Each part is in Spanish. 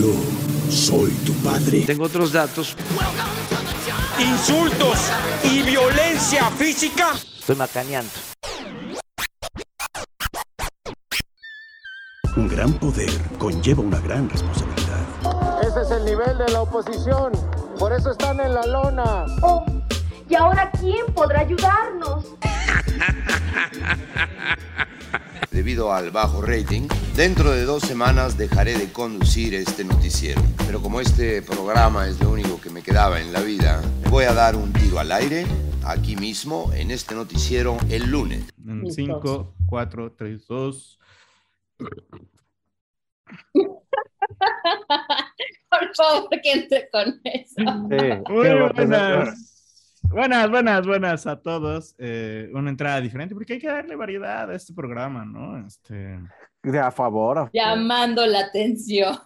Yo soy tu padre. Tengo otros datos. Insultos y violencia física. Estoy macaneando. Un gran poder conlleva una gran responsabilidad. Ese es el nivel de la oposición. Por eso están en la lona. Oh, ¿y ahora quién podrá ayudarnos? Debido al bajo rating, dentro de dos semanas dejaré de conducir este noticiero. Pero como este programa es lo único que me quedaba en la vida, me voy a dar un tiro al aire, aquí mismo, en este noticiero, el lunes. En 5, 4, 3, 2. Por favor, que entre con eso. Sí, Muy buenas. Buenas, buenas, buenas a todos. Eh, una entrada diferente, porque hay que darle variedad a este programa, ¿no? Este... A favor. Llamando la atención.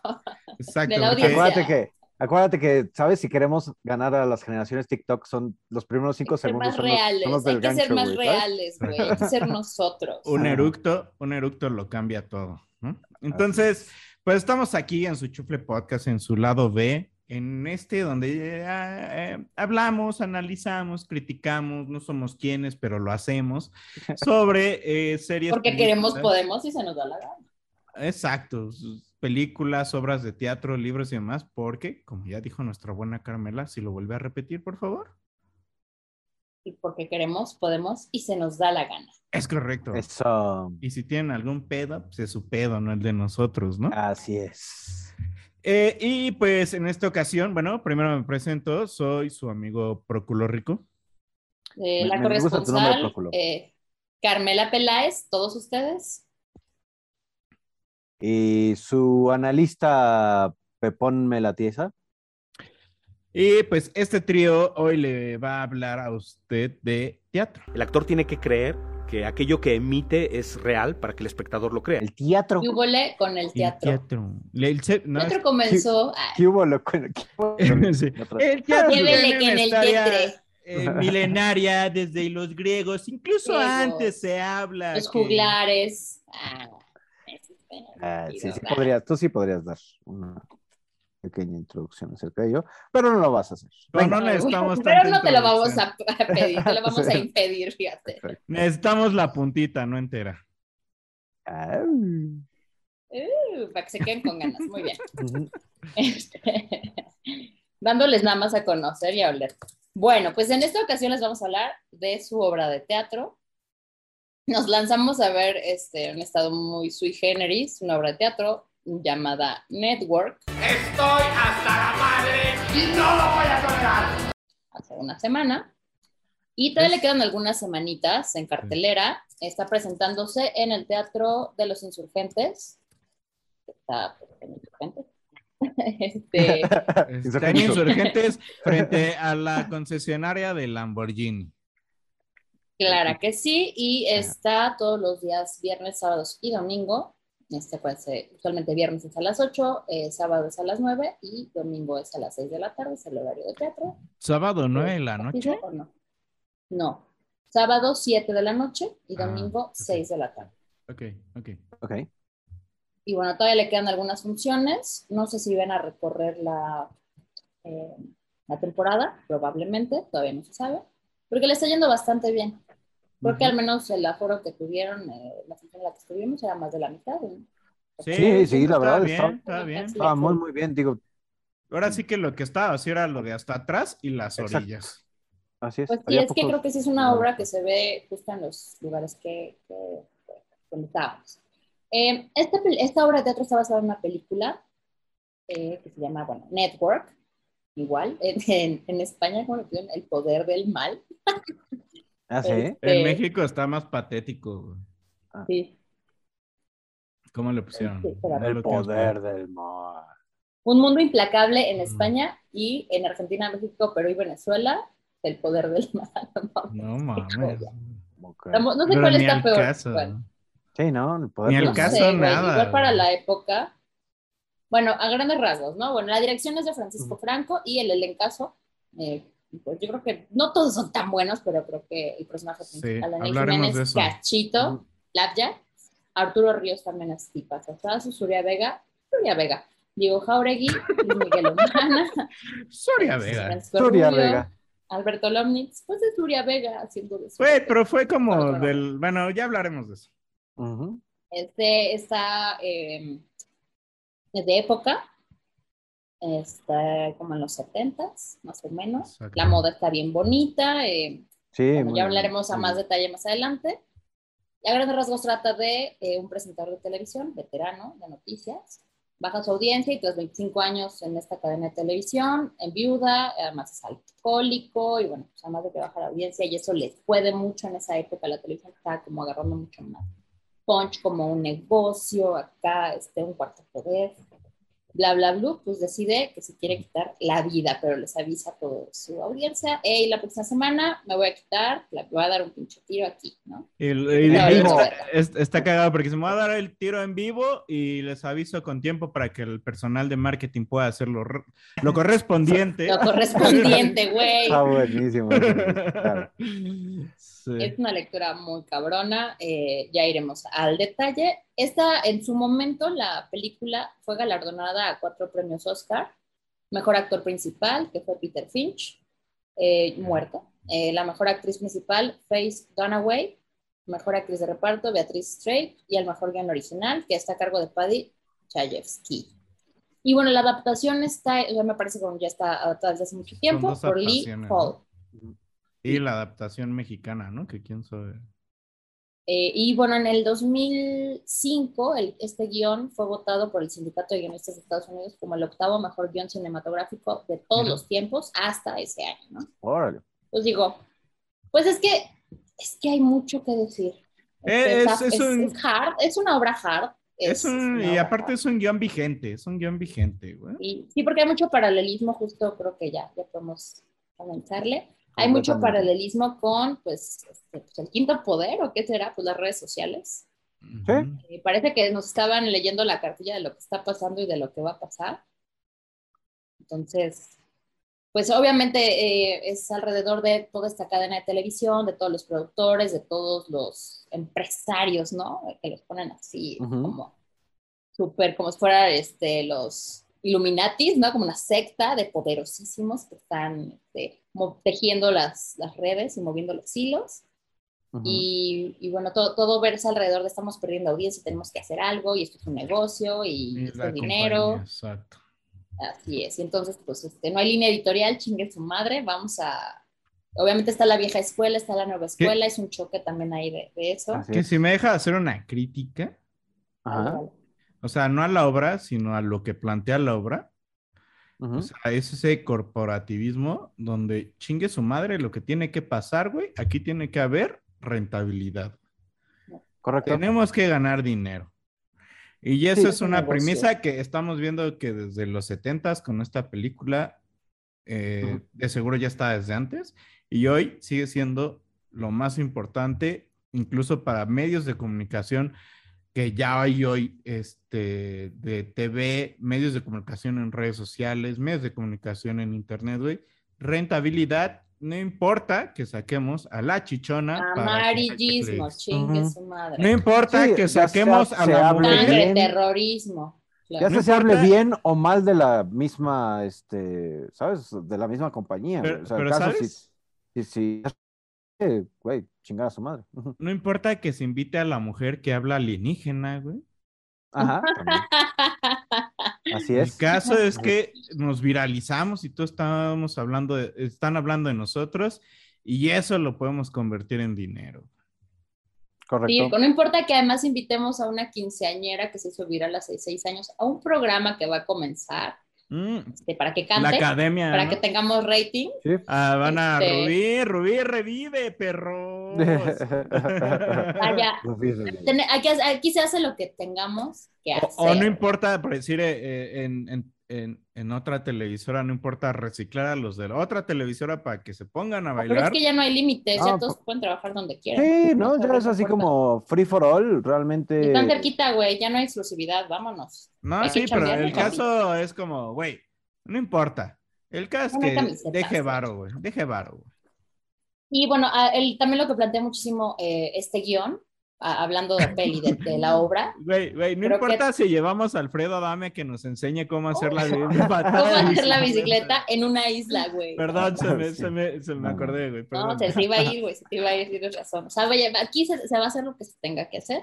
Exacto. De la audiencia. Acuérdate que, acuérdate que, ¿sabes? Si queremos ganar a las generaciones TikTok, son los primeros cinco Hay que ser segundos. más son los- reales, son los hay que ser gancho, más güey, ¿sabes? reales, güey. Hay que ser nosotros. Un eructo, un eructo lo cambia todo. ¿no? Entonces, pues estamos aquí en su Chufle Podcast, en su lado B, en este donde eh, eh, hablamos, analizamos, criticamos, no somos quienes, pero lo hacemos, sobre eh, series. Porque queremos, podemos y se nos da la gana. Exacto, películas, obras de teatro, libros y demás, porque, como ya dijo nuestra buena Carmela, si lo vuelve a repetir, por favor. Y porque queremos, podemos y se nos da la gana. Es correcto. Eso. Y si tienen algún pedo, pues es su pedo, no el de nosotros, ¿no? Así es. Eh, y pues en esta ocasión, bueno, primero me presento, soy su amigo Proculo Rico. Eh, Me- la me nombre, corresponsal, Próculo. eh, Carmela Peláez, todos ustedes. Y su analista Pepón Melatiesa. Y pues este trío hoy le va a hablar a usted de teatro. El actor tiene que creer que aquello que emite es real para que el espectador lo crea. El teatro. Hubo con el El teatro. teatro. El se- no, El teatro es- comenzó. ¿Qué? ¿Qué hubo? Otro- El teatro que una en el teatre. eh, milenaria desde los griegos, incluso Griegos. antes se habla. Los que- juglares. Ah, Ah, sí, podrías, tú sí podrías dar una pequeña introducción acerca de ello, pero no lo vas a hacer. No, Venga. no necesitamos Pero no te lo vamos a, pedir, te lo vamos a impedir, fíjate. Necesitamos la puntita, no entera. Uh, para que se queden con ganas, muy bien. Este, dándoles nada más a conocer y a oler. Bueno, pues en esta ocasión les vamos a hablar de su obra de teatro. Nos lanzamos a ver este, un estado muy sui generis, una obra de teatro llamada Network. Estoy hasta la madre y no lo voy a tolerar. hace una semana. Y todavía le quedan algunas semanitas en cartelera. Está presentándose en el Teatro de los Insurgentes. Está pues, en Insurgentes. Este, Están insurgentes frente a la concesionaria de Lamborghini. clara que sí. Y está todos los días, viernes, sábados y domingo. Este puede ser, usualmente viernes es a las 8, eh, sábado es a las 9 y domingo es a las 6 de la tarde, es el horario de teatro. Sábado 9 de la ¿Fijo noche. o no? No. Sábado 7 de la noche y Ah, domingo ok. 6 de la tarde. Ok, ok. Ok. Y bueno, todavía le quedan algunas funciones. No sé si van a recorrer la, eh, la temporada, probablemente, todavía no se sabe, porque le está yendo bastante bien. Creo que al menos el aforo que tuvieron, eh, la función en la que estuvimos, era más de la mitad. ¿no? Sí, sí, la está verdad, bien, está- está bien. Estaba muy, muy bien, digo, Ahora sí que lo que estaba así era lo de hasta atrás y las Exacto. orillas. así es. Pues sí, es que pocos- creo que sí es una obra que se ve justo en los lugares que, que, donde estábamos. Eh, esta, pel- esta obra de teatro está basada en una película eh, que se llama, bueno, Network, igual, en, en, en España, como El Poder del Mal. Ah, sí. Este, En México está más patético. güey. Sí, ¿Cómo le pusieron? Sí. No El poder del mal. Un mundo implacable en España y en Argentina, México, Perú y Venezuela, El Poder del Mal. No mames. No sé Pero cuál está peor. caso. Bueno. Sí, ¿no? El poder Ni al No caso, sé, nada, Igual para la época. Bueno, a grandes rasgos, ¿no? Bueno, la dirección es de Francisco Franco y el elencazo, eh, pues yo creo que no todos son tan buenos, pero creo que el personaje Sí, principal, Daniel hablaremos Jiménez, de. Cachito. Labja, Arturo Ríos también es tipazo, Suria Vega, Suria Vega, Diego Jauregui, Luis Miguel Omana, Soria Vega. Alberto Lomnitz, pues es Soria Vega haciendo de su- Güey, pero fue como del. Bueno, ya hablaremos de eso. Ujú. Este está eh, es de época, está como en los 70 más o menos. Exacto. La moda está bien bonita. eh, Sí, bueno, ya bien, hablaremos a muy más bien. detalle más adelante. Y a grandes rasgos trata de eh, un presentador de televisión, veterano de noticias. Baja su audiencia y tras 25 años en esta cadena de televisión, en viuda, además es alcohólico y bueno, pues además de que baja la audiencia y eso les puede mucho en esa época, la televisión estaba como agarrando mucho más punch como un negocio, acá este, un cuarto poder, bla, bla, bla, pues decide que se quiere quitar la vida, pero les avisa a toda su audiencia, hey, la próxima semana me voy a quitar, la voy a dar un pinche tiro aquí, ¿no? Y, y- No, y- no, es- está cagado porque se me va a dar el tiro en vivo y les aviso con tiempo para que el personal de marketing pueda hacer lo, re- lo correspondiente. Lo correspondiente, güey. Está buenísimo. claro. Sí. Es una lectura muy cabrona, eh, ya iremos al detalle. Esta, en su momento, la película fue galardonada a cuatro premios Oscar. Mejor actor principal, que fue Peter Finch, eh, muerto. Eh, la mejor actriz principal, Faith Dunaway. Mejor actriz de reparto, Beatriz Straight. Y el mejor guion original, que está a cargo de Paddy Chayefsky. Y bueno, la adaptación está, ya me parece como ya está adaptada desde hace mucho tiempo, por Lee Hall. Y la adaptación mexicana, ¿no? Que quién sabe. Eh, y bueno, en el 2005, el- este guion fue votado por el Sindicato de Guionistas de Estados Unidos como el octavo mejor guion cinematográfico de todos Mira. los tiempos hasta ese año, ¿no? Órale. Pues digo, pues es que, es que hay mucho que decir. Eh, Está- es- es un- es hard, es una obra hard. Es un, y aparte hard. es un guion vigente, es un guion vigente, güey. Y- sí, porque hay mucho paralelismo, justo creo que ya, ya podemos comenzarle. Hay mucho paralelismo con, pues, este, pues, el quinto poder, ¿o qué será? Pues las redes sociales. Eh, parece que nos estaban leyendo la cartilla de lo que está pasando y de lo que va a pasar. Entonces, pues obviamente eh, es alrededor de toda esta cadena de televisión, de todos los productores, de todos los empresarios, ¿no? Que los ponen así como súper, como si fueran este, los Illuminatis, ¿no? Como una secta de poderosísimos que están este, tejiendo las, las redes y moviendo los hilos. Y, y bueno, todo, todo verse alrededor de estamos perdiendo audiencia, tenemos que hacer algo y esto es un negocio y, Y esto la es dinero. compañía, Exacto. Así es. Y entonces, pues este, no hay línea editorial, chingue su madre, vamos a... Obviamente está la vieja escuela, está la nueva escuela, es un choque también ahí de, de eso. Así Que es. si me deja hacer una crítica, Ajá. O sea, no a la obra, sino a lo que plantea la obra. Ujú. O sea, es ese corporativismo donde chingue su madre lo que tiene que pasar, güey. Aquí tiene que haber rentabilidad. Correcto. Tenemos que ganar dinero. Y eso Sí, es es un una negocio. premisa que estamos viendo que desde los 70s con esta película, eh, de seguro ya está desde antes, y hoy sigue siendo lo más importante, incluso para medios de comunicación que ya hay hoy, este, de TV, medios de comunicación en redes sociales, medios de comunicación en internet, güey. Rentabilidad, no importa que saquemos a la chichona. Amarillismo, chingue su madre. No importa Sí, que ya saquemos se- a se la hable mujer. Terrorismo. Ya Claro. No se hable importa. bien o mal de la misma, este, ¿sabes? De la misma compañía. Pero, o sea, pero, caso ¿sabes? si, si, si- güey, chingar a su madre. No importa que se invite a la mujer que habla alienígena, güey. Ajá, también. Así El es. caso es que nos viralizamos y todos estábamos hablando de, están hablando de nosotros y eso lo podemos convertir en dinero. Sí, Correcto. no importa que además invitemos a una quinceañera que se hizo viral hace seis años a un programa que va a comenzar este, para que la cante, academia. para ¿no? que tengamos rating. Sí. Ah, van a Este- Rubí, Rubí revive, Rubí. Ten- aquí, aquí se hace lo que tengamos que hacer. O, o no importa, por decir, eh, eh, en, en- en- en otra televisora, no importa reciclar a los de la otra televisora para que se pongan a Pero es bailar. que ya no hay límites, ya todos po- pueden trabajar donde quieran. Sí, ¿no? No, Ya es así importa. como free for all, realmente. Están cerquita, güey, ya no hay exclusividad, vámonos. No, Hay sí, pero el caso es como, güey, no importa. El caso es que deje varo, güey. Deje varo, güey. Y bueno, el- también lo que plantea muchísimo eh, este guion, a- hablando de peli, de, de la obra, Güey, güey, no Creo importa si llevamos a Alfredo Adame que nos enseñe cómo hacer la, cómo patada de hacer la bicicleta en una isla, güey. Perdón, se me, Sí. se me, se me acordé, güey. No, se te iba a ir, güey, se te iba a ir, tienes razón. O sea, vaya, aquí se, se va a hacer lo que se tenga que hacer.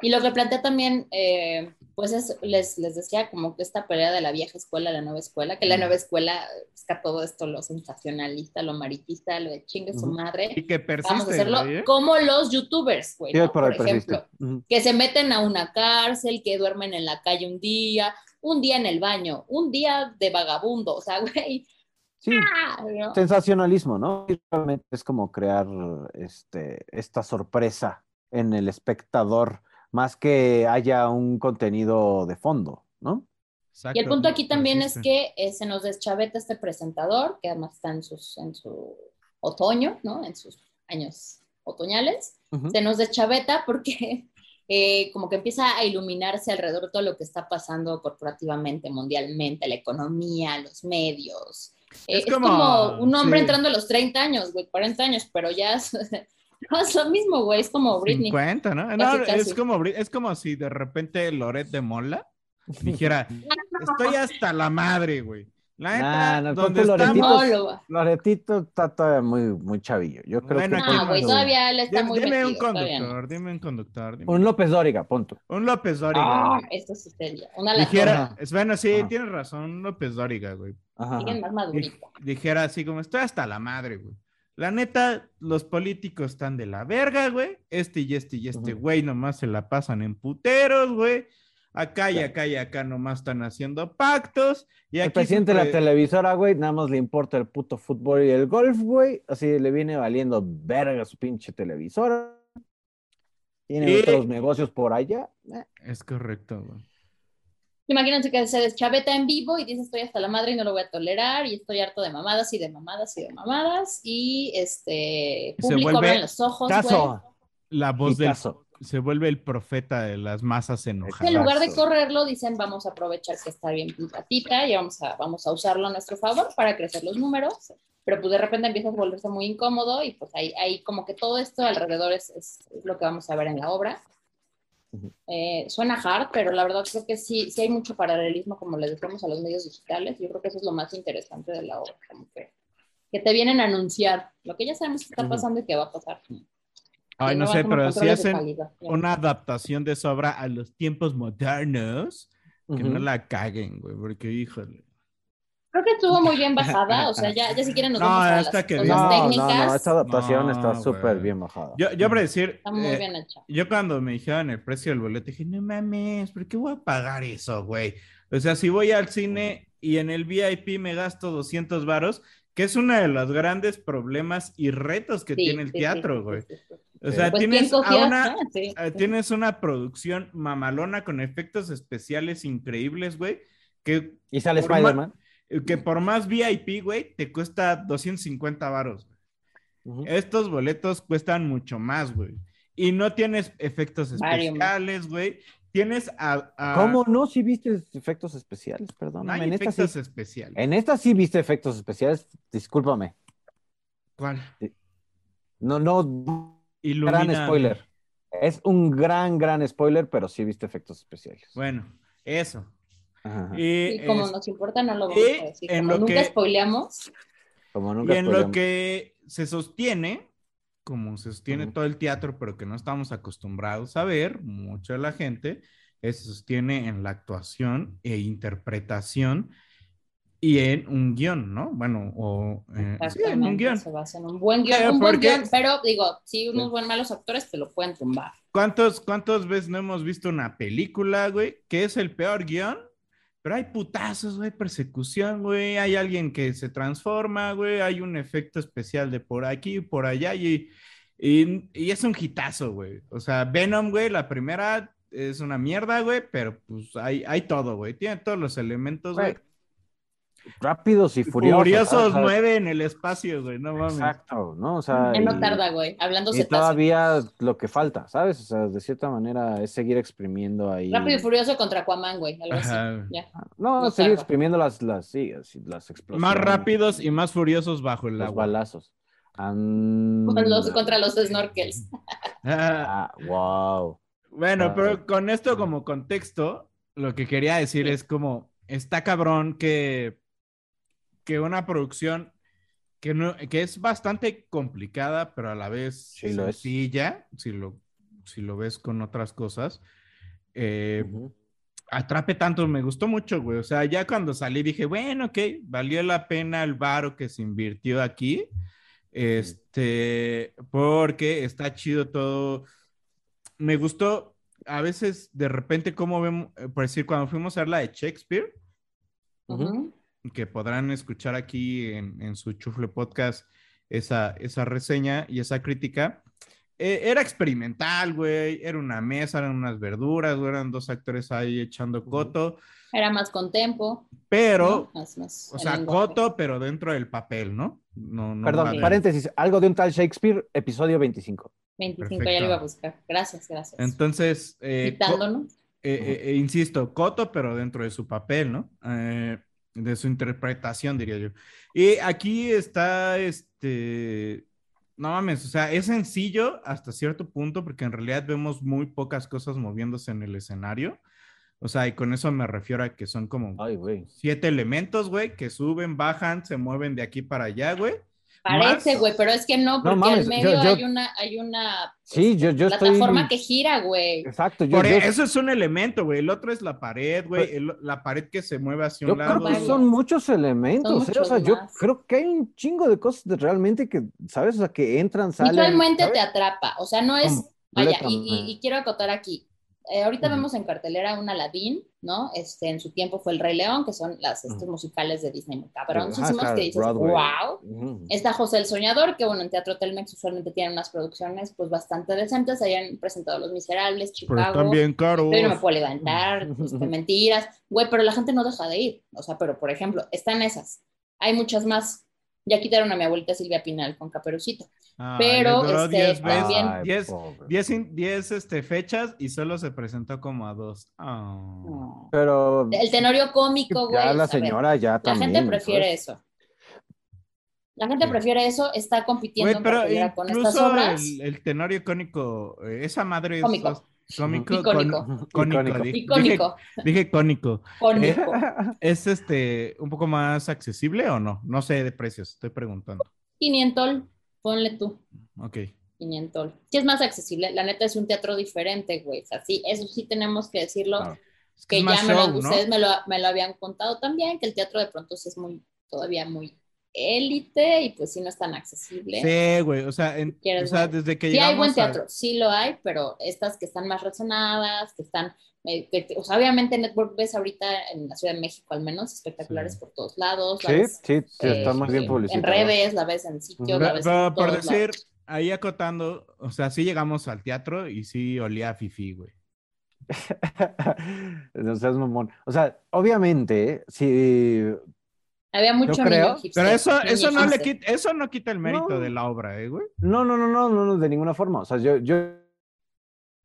Y lo que plantea también, eh, pues es, les, les decía, como que esta pelea de la vieja escuela, la nueva escuela, que la nueva escuela busca todo esto, lo sensacionalista, lo maritista, lo de chingue su madre. Y que Vamos a persiste, hacerlo ¿eh? como los youtubers, güey, por persiste. ejemplo, que se meten a una cárcel, que duermen en la calle un día, un día en el baño, un día de vagabundo, o sea, güey, Sí, ¡ah! ¿no? sensacionalismo, ¿no? Y realmente es como crear este, esta sorpresa en el espectador, más que haya un contenido de fondo, ¿no? Y el punto aquí también es que eh, se nos deschaveta este presentador, que además está en, sus, en su otoño, ¿no? En sus años otoñales. Ujú. Se nos deschaveta porque eh, como que empieza a iluminarse alrededor de todo lo que está pasando corporativamente, mundialmente, la economía, los medios. Eh, Es es, como- como, un hombre sí. entrando a los 30 años, güey, 40 años, pero ya es, no es lo mismo, güey, es como Britney. 50, ¿no? No, Casi, es casi. como, Bri- es como si de repente Loret de Mola dijera, estoy hasta la madre, güey. La neta, Nah, no, donde estamos... Loretito está todavía muy, muy chavillo. Yo creo Bueno, que no, güey, no. todavía él está Dime, muy dime un no. conductor, dime un conductor. dime. un López Dóriga, punto. Un López Dóriga. Ah, esto sí sería. Una Dijera, es bueno, sí, Ajá. tienes razón, un López Dóriga, güey. Ajá. más. Dijera así como, estoy hasta la madre, güey. La neta, los políticos están de la verga, güey. Este y este y este güey nomás se la pasan en puteros, güey. Acá y acá y acá nomás están haciendo pactos. Y El aquí presidente de la televisora, güey, nada más le importa el puto fútbol y el golf, güey. Así le viene valiendo verga su pinche televisora. Tiene otros negocios por allá. Eh, Es correcto, güey. Imagínense que se deschaveta en vivo y dice estoy hasta la madre y no lo voy a tolerar y estoy harto de mamadas y de mamadas y de mamadas y este público abran los ojos. Caso. La voz del... Hitazo. Se vuelve el profeta de las masas enojadas. En lugar de Caso. correrlo, dicen vamos a aprovechar que está bien pintatita y vamos a, vamos a usarlo a nuestro favor para crecer los números. Pero pues de repente empieza a volverse muy incómodo y pues ahí, ahí como que todo esto alrededor es- es lo que vamos a ver en la obra. Eh, suena hard, pero la verdad creo que sí, sí hay mucho paralelismo, como les decimos a los medios digitales. Yo creo que eso es lo más interesante de la obra, como que, que te vienen a anunciar lo que ya sabemos que está pasando y que va a pasar. Ay, no sé, pero si hacen calidad. una adaptación de esa obra a los tiempos modernos, que no la caguen, güey, porque híjole. Creo que estuvo muy bien bajada, o sea, ya, ya si quieren nos No, vamos a las que. No, técnicas. no, esta adaptación No, está súper bien bajada. Yo, yo para decir, Está muy eh, bien hecha. yo cuando me dijeron el precio del boleto dije, no mames, ¿por qué voy a pagar eso, güey? O sea, si voy al cine y en el VIP me gasto 200 varos, que es uno de los grandes problemas y retos que Sí, tiene el sí, teatro, sí, güey. sí, sí, sí. O sea, Pues, tienes ¿quién a cogió? una, sí, sí. tienes una producción mamalona con efectos especiales increíbles, güey, que, Y sale Spider-Man. Que por más VIP, güey, te cuesta 250 varos. Estos boletos cuestan mucho más, güey. Y no tienes efectos especiales, güey. Tienes a, a- ¿Cómo no? Sí viste efectos especiales, hay en, esta efectos sí, especiales. en esta sí viste efectos especiales, discúlpame. ¿Cuál? No, no, Ilumina. gran spoiler. Es un gran, gran spoiler, pero sí viste efectos especiales. Bueno, eso. Ajá. Y, Y como es- nos importa, no lo vamos y a decir. en Como lo nunca que- spoileamos, Como y nunca en lo spoileamos. que se sostiene, como se sostiene Ujú. todo el teatro, pero que no estamos acostumbrados a ver, mucha de la gente, eh, se sostiene en la actuación e interpretación y en un guion, ¿no? Bueno, o eh, sí, en un guion. se basa en un buen guion, Eh, un buen guion, pero digo, si unos buen malos actores te lo pueden tumbar. ¿Cuántos, ¿Cuántas veces no hemos visto una película, güey, que es el peor guion? Pero hay putazos, güey, persecución, güey, hay alguien que se transforma, güey, hay un efecto especial de por aquí, por allá, y, y, y es un hitazo, güey. O sea, Venom, güey, la primera es una mierda, güey, pero pues hay, hay todo, güey, tiene todos los elementos, güey. Rápidos y furiosos. Furiosos nueve en el espacio, güey, no mames. Exacto, ¿no? O sea, Ya no tarda, güey. Hablando Y todavía lo que falta, ¿sabes? O sea, de cierta manera es seguir exprimiendo ahí. Rápido y furioso contra Aquaman, güey. Algo así. No, No seguir tarda. exprimiendo las, las, sí, así, las explosiones. Más rápidos y más furiosos bajo el los agua. balazos. An- Con los- contra los snorkels. Ah, Ah, wow. bueno, Ah. pero con esto como contexto, lo que quería decir es como, está cabrón que, que una producción que, no, que es bastante complicada, pero a la vez Sí, lo es. sencilla, si lo, si lo ves con otras cosas, eh, atrape tanto, me gustó mucho, güey. O sea, ya cuando salí dije, bueno, ok, valió la pena el varo que se invirtió aquí. Este, porque está chido todo. Me gustó a veces de repente cómo vemos, eh, por decir, cuando fuimos a ver la de Shakespeare, Ujú. Que podrán escuchar aquí en, en su Chufle Podcast esa, esa reseña y esa crítica. eh, era experimental, güey. Era una mesa, eran unas verduras, güey, eran dos actores ahí echando coto. Era más con tempo. Pero, ¿no? Más- más o sea, lenguaje. coto, pero dentro del papel, ¿no? No, no Perdón, vale. paréntesis, algo de un tal Shakespeare, episodio 25. 25, ya lo iba a buscar. Gracias, gracias. Entonces, eh, eh, eh, eh, insisto, coto, pero dentro de su papel, ¿no? Eh, de su interpretación, diría yo. Y aquí está, este, no mames, o sea, es sencillo hasta cierto punto, porque en realidad vemos muy pocas cosas moviéndose en el escenario. O sea, y con eso me refiero a que son como Ay, siete elementos, güey, que suben, bajan, se mueven de aquí para allá, güey. Parece, güey, pero es que no, porque mames, al medio yo- yo- hay una, hay una Sí, yo, yo estoy. plataforma que gira, güey. Exacto, yo, Por yo- eso es un elemento, güey. El otro es la pared, güey. el- La pared que se mueve hacia yo un creo lado. que Varias. son muchos elementos. Son ¿eh? O muchos sea, yo creo que hay un chingo de cosas de realmente que, ¿sabes? O sea, que entran, salen. Visualmente te atrapa, o sea, no es, vaya, y, y- Completamente. y quiero acotar aquí, eh, ahorita vemos en cartelera un Aladdin, ¿no? Este, en su tiempo fue El Rey León, que son las, estos Ujú. musicales de Disney, Ajá, cabroncísimos, que dices, Broadway. wow. Ujú. Está José el Soñador, que bueno, en Teatro Telmex usualmente tienen unas producciones pues bastante decentes, hayan presentado Los Miserables, Pero Chicago, están bien caros. yo no me puedo levantar, este, mentiras, güey, pero la gente no deja de ir. O sea, pero por ejemplo, están esas. Hay muchas más. Ya quitaron a mi abuelita Silvia Pinal con Caperucito. Ay, pero, este, 10 veces, también- Ay, 10 pobre. 10 in- 10, este, fechas y solo se presentó como a dos. Ah. No. Pero El tenorio cómico, güey. ya la ver, señora ya La también. gente prefiere eso. La gente Sí. prefiere eso, está compitiendo Güey, pero con estas incluso obras. el, el tenorio cónico, eh, esa madre es Cómico. Icónico. con- cónico, Icónico. di- Icónico. Dije, dije cónico. Cónico. ¿Es este un poco más accesible o no? No sé de precios, estoy preguntando. 500, ponle tú. Ok. 500. Sí es más accesible. La neta es un teatro diferente, güey. O sea, sí, eso sí tenemos que decirlo. Claro. Es que que es ya me lo- ¿no? ustedes me lo, me lo habían contado también, que el teatro de pronto sí es muy, todavía muy élite y pues sí no es tan accesible. Sí, güey, o sea, en- ¿Quieres o sea, desde que Sí llegamos hay buen a- teatro, sí lo hay, pero estas que están más razonadas, que están, eh, que- o sea, obviamente Network ves ahorita en la Ciudad de México al menos, espectaculares Sí. por todos lados. la Sí, ves, sí, sí, eh, está muy bien en publicitado. redes, la ves en sitios, la ves pero en por decir, lados. ahí acotando, o sea, sí llegamos al teatro y sí olía a fifi, güey. no seas mamón. O sea, obviamente, si Había mucho Yo creo, niño hipster, Pero eso, niño eso no le quita, eso no quita el mérito No. de la obra, ¿eh, güey? No, no, no, no, no, no, de ninguna forma. O sea, yo, yo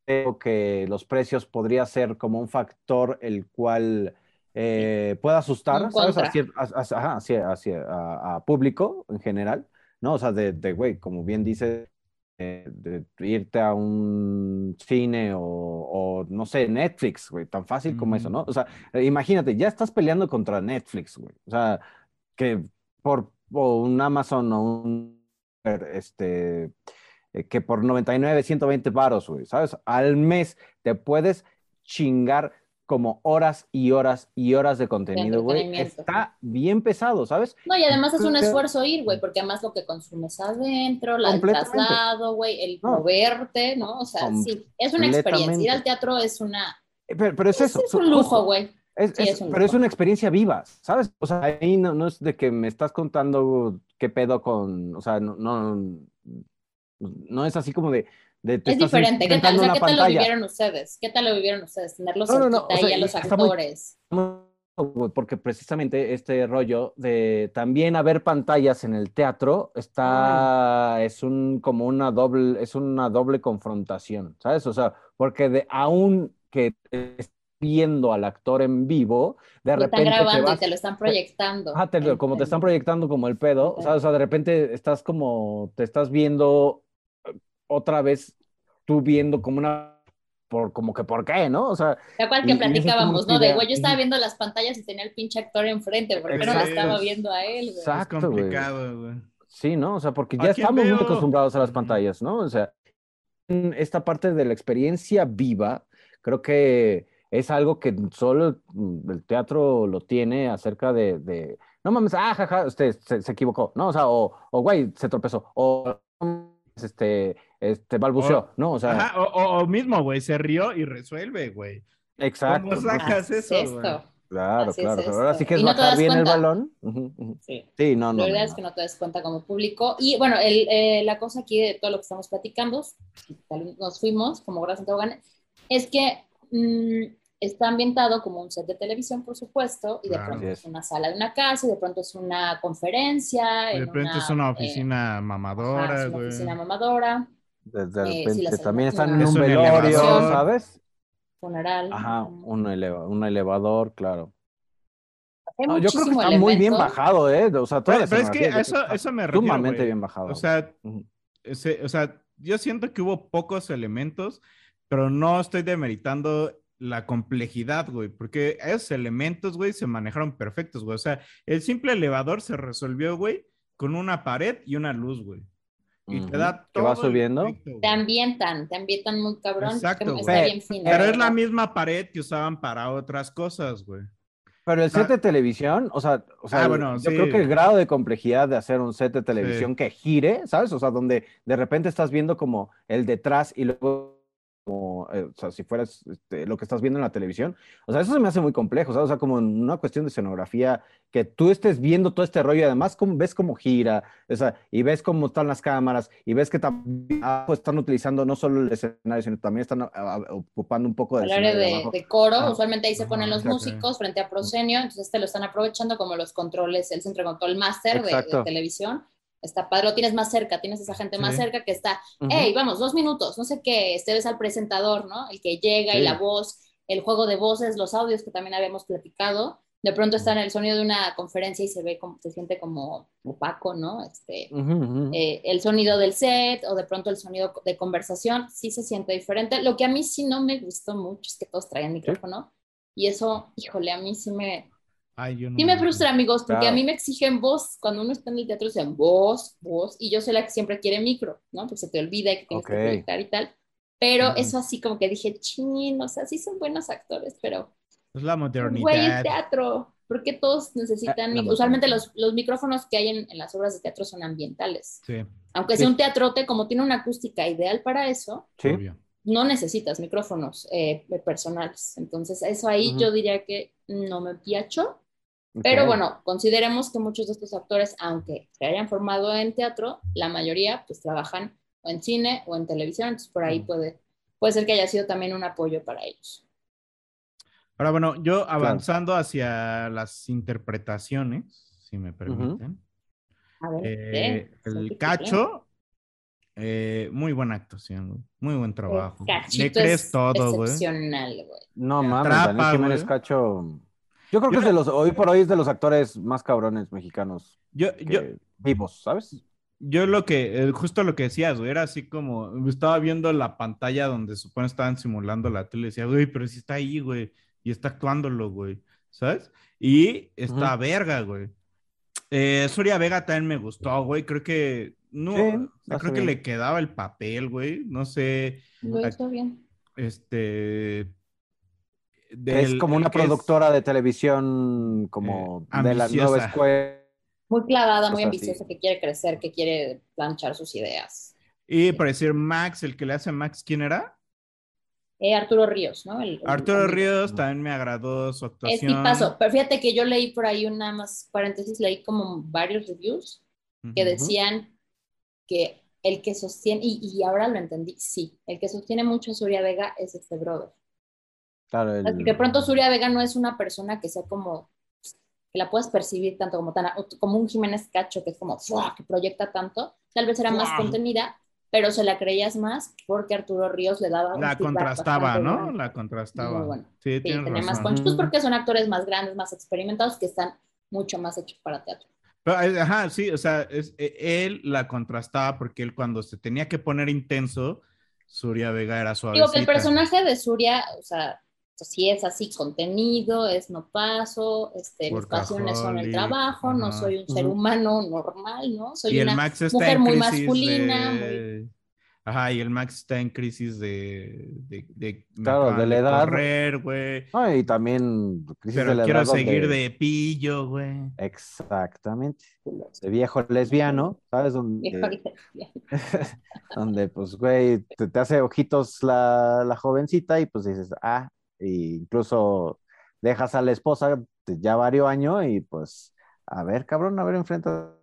creo que los precios podría ser como un factor el cual eh, pueda asustar, ¿sabes? Hacia, hacia- ajá, hacia- hacia- a, a público en general, ¿no? O sea, de, de, güey, como bien dice, de irte a un cine o, o, no sé, Netflix, güey, tan fácil como eso, ¿no? O sea, imagínate, ya estás peleando contra Netflix, güey. O sea, que por o un Amazon o un este eh, que por 99, 120 varos, güey, ¿sabes? Al mes te puedes chingar como horas y horas y horas de contenido, güey. Está bien pesado, ¿sabes? No, y además es un esfuerzo ir, güey, porque además lo que consumes adentro, la, el traslado, güey, el No. moverte, ¿no? O sea, sí, es una experiencia. Ir al teatro es una... Eh, Pero, pero es Es, eso. es un lujo, güey. Es- Sí, es- pero es una experiencia viva, ¿sabes? O sea, ahí no, no es de que me estás contando qué pedo con, o sea, no, no, no es así como de, de te Es diferente. ¿Qué tal, o sea, ¿qué tal lo vivieron ustedes? ¿Qué tal lo vivieron ustedes? Tenerlos No, no, no, cerquita o sea, ahí a los muy- actores. porque precisamente este rollo de también haber pantallas en el teatro está es un como una doble es una doble confrontación, ¿sabes? O sea, porque de aún que viendo al actor en vivo, de Lo repente están te grabando vas- y te lo están proyectando. Ajá, te como te están proyectando como el pedo, o sea, o sea, de repente estás como, te estás viendo otra vez, tú viendo como una, por, como que por qué, ¿no? O sea, ¿Te acuerdas y- que y platicábamos, tu no? De güey, yo estaba viendo las pantallas y tenía el pinche actor enfrente, ¿por qué no lo estaba viendo a él, güey? Exacto, es güey. complicado, güey. Sí, ¿no? O sea, porque ¿A ya estamos muy veo? acostumbrados a las pantallas, ¿no? O sea, en esta parte de la experiencia viva, creo que es algo que solo el teatro lo tiene acerca de, de no mames, ah, jaja, usted se, se equivocó, ¿no? O sea, o, o güey, se tropezó, o este, este, balbuceó, O- ¿no? O sea, Ajá, o, mismo, güey, se rió y resuelve, güey. exacto. ¿Cómo sacas es eso, güey? Claro, Así es claro. esto. Ahora sí que es no bajar bien el balón. Sí. Sí, no, no. La no, verdad no. es que no te das cuenta como público. Y bueno, el, eh, la cosa aquí de todo lo que estamos platicando, y tal vez nos fuimos, como gracias a es que mm, está ambientado como un set de televisión, por supuesto, y de Claro. pronto Así es una sala de una casa, y de pronto es una conferencia. De repente es una eh, oficina ajá, mamadora, es una oficina mamadora, De, de Eh, repente las también están en un un velorio. ¿sabes? funeral. Ajá, un, eleva- un elevador, claro. No, yo creo que está muy bien elemento. bajado, ¿eh? O sea, toda Pero, pero es que eso, eso está me refiero, sumamente güey. bien bajado. O sea, ese- o sea, yo siento que hubo pocos elementos, pero no estoy demeritando la complejidad, güey, porque esos elementos, güey, se manejaron perfectos, güey. O sea, el simple elevador se resolvió, güey, con una pared y una luz, güey. Y te da Que va todo el subiendo. efecto. Te ambientan, te ambientan muy cabrón. Exacto, que güey. está bien fino. Pero es la misma pared que usaban para otras cosas, güey. Pero el sea- set de televisión, o sea, o sea, Ah, bueno, yo sí. creo que el grado de complejidad de hacer un set de televisión que gire, ¿sabes? O sea, donde de repente estás viendo como el detrás y luego como, eh, o sea, si fueras este, lo que estás viendo en la televisión, o sea, eso se me hace muy complejo, ¿sabes? O sea, como una cuestión de escenografía, que tú estés viendo todo este rollo y además como, ves cómo gira, o sea, y ves cómo están las cámaras, y ves que también ah, pues, están utilizando no solo el escenario, sino también están ah, ah, ocupando un poco área escenario de de, de coro, Ah. usualmente ahí se ponen los exacto. músicos frente a proscenio, entonces te lo están aprovechando como los controles, el centro de control máster de, de televisión. Está padre, lo tienes más cerca, tienes esa gente más cerca que está, Ujú. hey, vamos, dos minutos, no sé qué, este ves al presentador, ¿no? El que llega y la voz, el juego de voces, los audios que también habíamos platicado. De pronto está en el sonido de una conferencia y se ve como, se siente como opaco, ¿no? Este, eh, el sonido del set o de pronto el sonido de conversación sí se siente diferente. Lo que a mí sí no me gustó mucho es que todos traían micrófono y eso, híjole, a mí sí me, Ay, yo no sí me frustra, amigos, porque Claro. a mí me exigen voz. Cuando uno está en el teatro dicen voz, voz, y yo soy la que siempre quiere micro, ¿no? Porque se te olvida que tienes Ok. que proyectar y tal. Pero eso así como que dije, chin, o sea, sí son buenos actores, pero Es la Güey, es modernidad. teatro. ¿Por qué todos necesitan? La mic- Usualmente modernidad. los, los micrófonos que hay en, en las obras de teatro son ambientales. Sí, Aunque Sí. sea un teatrote, como tiene una acústica ideal para eso, Sí. obvio. no necesitas micrófonos eh, personales. Entonces, eso ahí Ujú. yo diría que no me piacho. Pero Ok. bueno, consideremos que muchos de estos actores, aunque se hayan formado en teatro, la mayoría pues trabajan o en cine o en televisión, entonces por ahí Ujú. puede, puede ser que haya sido también un apoyo para ellos. Ahora, bueno, yo avanzando hacia las interpretaciones, si me permiten. A ver, Eh, el cacho, eh, muy buena actuación. Muy buen trabajo. Le crees es todo, güey. excepcional, güey. No mames, atrapa, Daniel Jiménez. Cacho. Yo creo que Yo es de los, hoy por hoy es de los actores más cabrones mexicanos Yo, que yo, vivos, ¿sabes? yo lo que, justo lo que decías, güey, era así como, estaba viendo la pantalla donde supone estaban simulando la tele, y decía, güey, pero si está ahí, güey, y está actuándolo, güey, ¿sabes? Y está verga, güey. Eh, Soria Vega también me gustó, güey, creo que, no, Sí, creo que bien. le quedaba el papel, güey, no sé, Lo hizo bien. este... Del- es como una es- productora de televisión como Eh, de la nueva escuela. Muy clavada, muy ambiciosa, sí. que quiere crecer, que quiere planchar sus ideas. Y por decir Max, el que le hace Max, ¿quién era? Eh, Arturo Ríos, ¿no? El- el- Arturo el- Ríos también me agradó su Es actuación. tipazo. Pero fíjate que yo leí por ahí una más paréntesis, leí como varios reviews que decían que el que sostiene, y, y ahora lo entendí, sí, el que sostiene mucho a Surya Vega es este brother. Claro, el- Así que de pronto Surya Vega no es una persona que sea como, que la puedes percibir tanto como tan, como un Jiménez Cacho, que es como, ¡fua! que proyecta tanto, tal vez era más contenida, pero se la creías más porque Arturo Ríos le daba un La contrastaba, ¿no? bueno. La contrastaba. Muy bueno. Sí, Sí, más razón. punch, pues porque son actores más grandes, más experimentados, que están mucho más hechos para teatro. Pero, eh, ajá, sí, o sea, es, eh, él la contrastaba porque él cuando se tenía que poner intenso, Surya Vega era suave. Digo que el personaje de Surya, o sea, sí es así contenido, es no paso, este, mis pasiones son el trabajo, no soy un ser humano normal, ¿no? Soy una mujer muy masculina, muy... de... Ajá, y el Max está en crisis de... de, de Claro, de la edad. correr, güey. No, y también crisis de Pero la quiero edad donde- seguir de pillo, güey. Exactamente. De viejo lesbiano, ¿sabes? Donde, donde pues, güey, te, te hace ojitos la, la jovencita y pues dices, ah, y incluso dejas a la esposa ya varios años y pues, a ver, cabrón, a ver, enfrenta.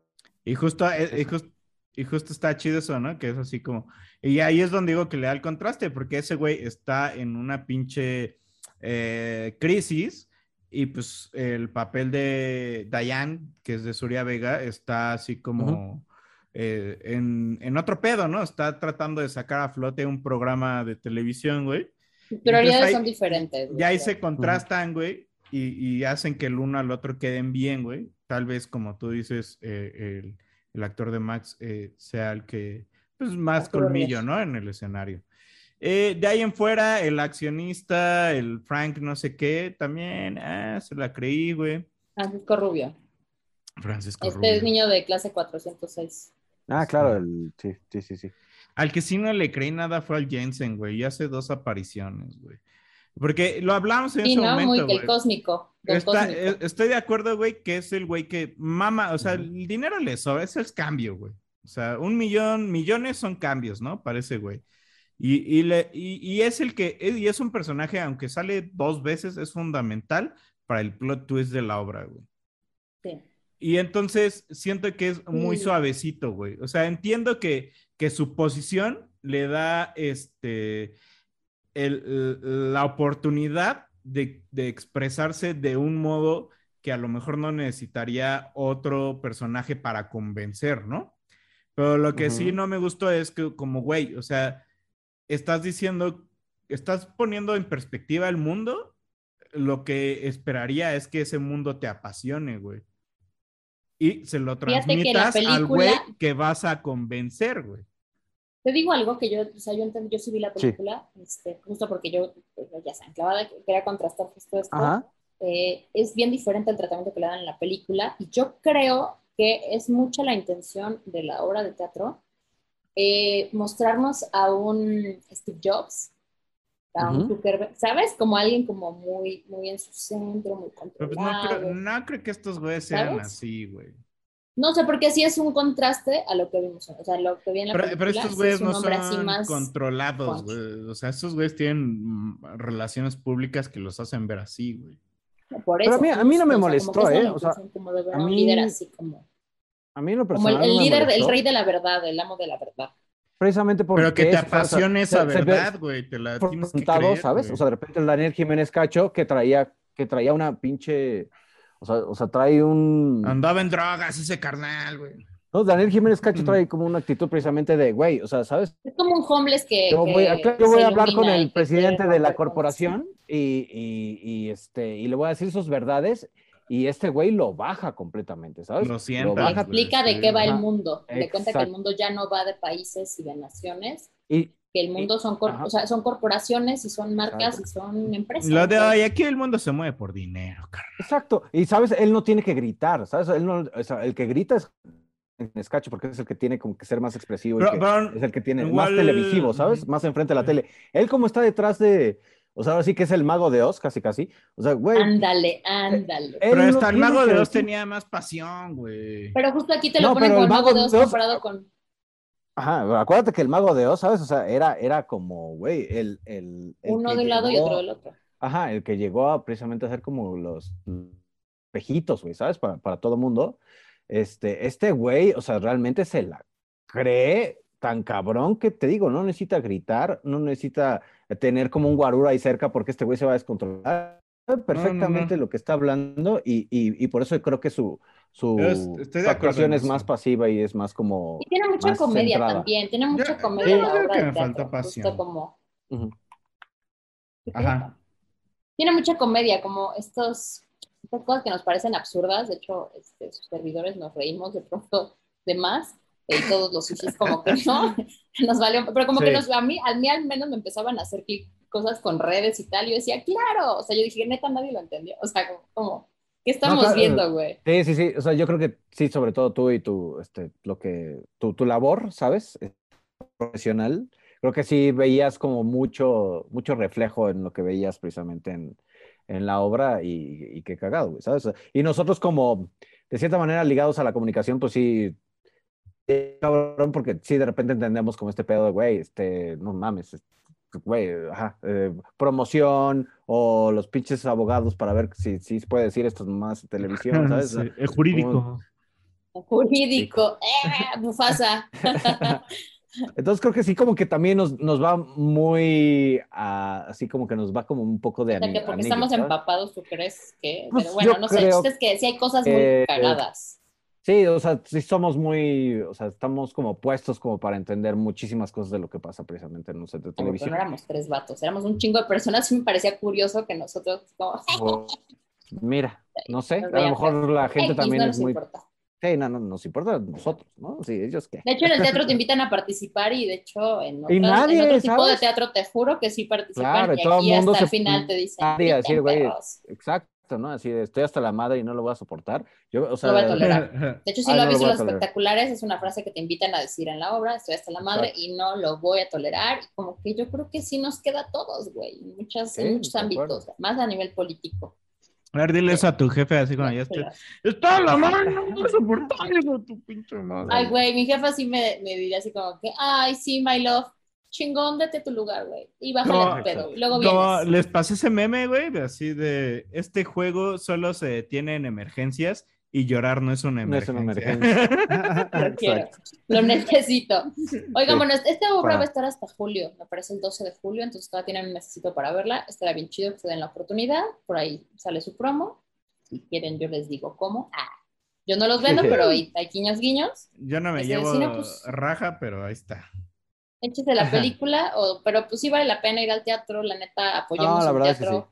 Y justo, eh, y jus- y justo está chido eso, ¿no? Que es así como... Y ahí es donde digo que le da el contraste, porque ese güey está en una pinche eh, crisis y pues el papel de Diane, que es de Surya Vega, está así como eh, en, en otro pedo, ¿no? Está tratando de sacar a flote un programa de televisión, güey. Prioridades son ahí- diferentes. güey. Ya ahí se contrastan, güey, y, y hacen que el uno al otro queden bien, güey. Tal vez, como tú dices, eh, el, el actor de Max eh, sea el que, pues, más colmillo. ¿no? En el escenario. Eh, de ahí en fuera, el accionista, el Frank no sé qué, también, ah, se la creí, güey. Francisco Rubio. Francisco Este es Rubio. niño de clase 406. Ah, claro, el, sí, sí, sí, sí. Al que sí no le creí nada fue al Jensen, güey, y hace dos apariciones, güey. Porque lo hablamos en Sí, ese ¿no? momento, Muy que el güey. cósmico. del Está- cósmico. eh, estoy de acuerdo, güey, que es el güey que mama, o sea, el dinero le sobra, es el cambio, güey. O sea, un millón, millones son cambios, ¿no? Parece, güey. Y, y, le, y, y es el que, y es un personaje, aunque sale dos veces, es fundamental para el plot twist de la obra, güey. Sí. Y entonces siento que es muy Sí. suavecito, güey. O sea, entiendo que, que su posición le da este, el- la oportunidad de, de expresarse de un modo que a lo mejor no necesitaría otro personaje para convencer, ¿no? Pero lo que sí no me gustó es que como, güey, o sea, estás diciendo, estás poniendo en perspectiva el mundo, lo que esperaría es que ese mundo te apasione, güey. Y se lo transmitas al güey que vas a convencer, güey. Te digo algo que yo, o sea, yo entendí, yo sí vi la película, este, justo porque yo, pues, ya saben, clavada, quería contrastar justo esto. Ajá. Eh, es bien diferente el tratamiento que le dan en la película y yo creo que es mucha la intención de la obra de teatro eh, mostrarnos a un Steve Jobs, a un Ujú. Zuckerberg, ¿sabes? Como alguien como muy, muy en su centro, muy Pero pues no, controlado. creo, no creo que estos güeyes sean ¿Sabes? así, güey. No sé, porque sí es un contraste a lo que vimos, o sea, lo que vi en la Pero, película. pero estos sí güeyes es no son más controlados, güey. O sea, estos güeyes tienen mm, relaciones públicas que los hacen ver así, güey. Por Pero eso, a mí- a mí no me molestó, como ¿eh? O sea, intención, como de ver a a un mí- líder así como, A mí en lo como personal el, el no líder, el rey de la verdad, el amo de la verdad. Precisamente porque Pero que te se- esa verdad, güey. Te la tienes que creer, ¿sabes? O sea, de repente el Daniel Jiménez Cacho que traía, que traía una pinche, o sea, o sea, trae un... Andaba en drogas ese carnal, güey. No, Daniel Jiménez Mm. Cacho trae como una actitud precisamente de, güey, o sea, ¿sabes? Es como un homeless que. Yo voy, acá yo voy a hablar con el presidente de la corporación y, y, y, este, y le voy a decir sus verdades y este güey lo baja completamente, ¿sabes? Lo sientas, Le baja explica de qué va el mundo. Le cuenta que el mundo ya no va de países y de naciones, y, que el mundo son, cor- o sea, son corporaciones y son marcas y son empresas. Lo de Entonces, hoy, aquí el mundo se mueve por dinero, carnal. exacto, y sabes, él no tiene que gritar, ¿sabes? Él no, o sea, el que grita es es Cacho porque es el que tiene como que ser más expresivo y Pero- que pero es el que tiene igual- más televisivo, ¿sabes? Más enfrente de la tele. Él como está detrás de, o sea, ahora sí que es el mago de Oz, casi casi. O sea, güey, Ándale, ándale. él Pero no hasta el mago de Oz tenía más pasión, güey. Pero justo aquí te lo No, ponen con el mago de Oz- comparado con. Ajá, pero acuérdate que el mago de Oz, ¿sabes? O sea, era, era como, güey, el, el, el Uno de un lado y llegó- otro del otro. Ajá, el que llegó a precisamente a hacer como los pejitos, güey, ¿sabes? Para, para todo mundo. Este, este güey, o sea, realmente se la cree tan cabrón que te digo, no necesita gritar, no necesita tener como un guarura ahí cerca porque este güey se va a descontrolar. Sabe perfectamente lo que está hablando y, y, y por eso creo que su, su, estoy de actuación es más pasiva y es más como... Y tiene mucha más comedia centrada. también, tiene mucha Yo- comedia yo la creo obra que me falta teatro, pasión. justo como... Ujú. Ajá. Tiene mucha comedia, como estos, estas cosas que nos parecen absurdas, de hecho, este, sus servidores nos reímos de pronto de más, y todos los sushis como que no, nos valió, pero como que Sí. nos, a, mí, a mí al menos me empezaban a hacer clic cosas con redes y tal, y yo decía, claro, o sea, yo dije, neta, nadie lo entendió, o sea, como, como, ¿qué estamos claro. viendo, güey? Sí, sí, sí. O sea, yo creo que sí, sobre todo tú y tu, este, lo que, tu, tu labor, ¿sabes? Eh, Profesional. Creo que sí veías como mucho, mucho reflejo en lo que veías precisamente en, en la obra y, y qué cagado, güey, ¿sabes? Y nosotros como, de cierta manera, ligados a la comunicación, pues sí, eh, cabrón, porque sí, de repente entendemos como este pedo de, güey, este, no mames, este, güey, ajá, eh, promoción o los pinches abogados para ver si, si se puede decir esto más televisión, ¿sabes? Sí, el jurídico. Jurídico, ¡eh! Mufasa. Entonces creo que sí, como que también nos, nos va muy, a- así como que nos va como un poco de O sea, que porque anillo, estamos ¿sabes? empapados, ¿tú crees que? Pues Pero bueno, no sé, el chiste es que sí hay cosas muy que- cagadas. Sí, o sea, sí somos muy, o sea, estamos como puestos como para entender muchísimas cosas de lo que pasa precisamente en un set de Como que no televisión. éramos tres vatos, éramos un chingo de personas y me parecía curioso que nosotros como... O- mira, no sé, a lo mejor la gente X, también no es muy... importa. Sí, no, no, nos importa a nosotros, ¿no? Sí, ellos qué. De hecho, en el teatro te invitan a participar y de hecho en, otras- nadie, en otro tipo de teatro te juro que sí participan Claro, y y todo el aquí mundo hasta el final te dicen, Nadie "Griten, güey, perros". ¿No? Así de, estoy hasta la madre y no lo voy a soportar. Yo, o sea, Lo voy a tolerar. De hecho, sí Ay, lo no he lo visto en los espectaculares, es una frase que te invitan a decir en la obra, estoy hasta la madre Exacto. y no lo voy a tolerar. Y como que yo creo que sí nos queda a todos, güey, en, muchas, en muchos acuerdo. ámbitos, más a nivel político. A ver, dile eso a tu jefe así cuando ya estés. Está a la mano, no puedo soportar tu pinche madre. Ay, güey, mi jefa sí me, me diría así como que, ay, sí, my love, chingón, date tu lugar, güey. Y bájale No, pedo. Luego No, vienes. les pasé ese meme, güey, así de este juego solo se detiene en emergencias y llorar no es una No es emergencia. una emergencia. Lo quiero, lo necesito. Oigan, Sí. bueno, esta obra Para- va a estar hasta julio, me parece el 12 de julio, entonces todavía tienen un mesecito para verla. Estará bien chido que se den la oportunidad. Por ahí sale su promo. Si quieren, yo les digo cómo. Ah, yo no los vendo, pero hay, hay guiños, guiños. Yo no me Ese llevo cine, pues- raja, pero ahí está. Échese la Ajá. película, o, pero pues sí vale la pena ir al teatro, la neta, apoyemos No, la el verdad es que teatro.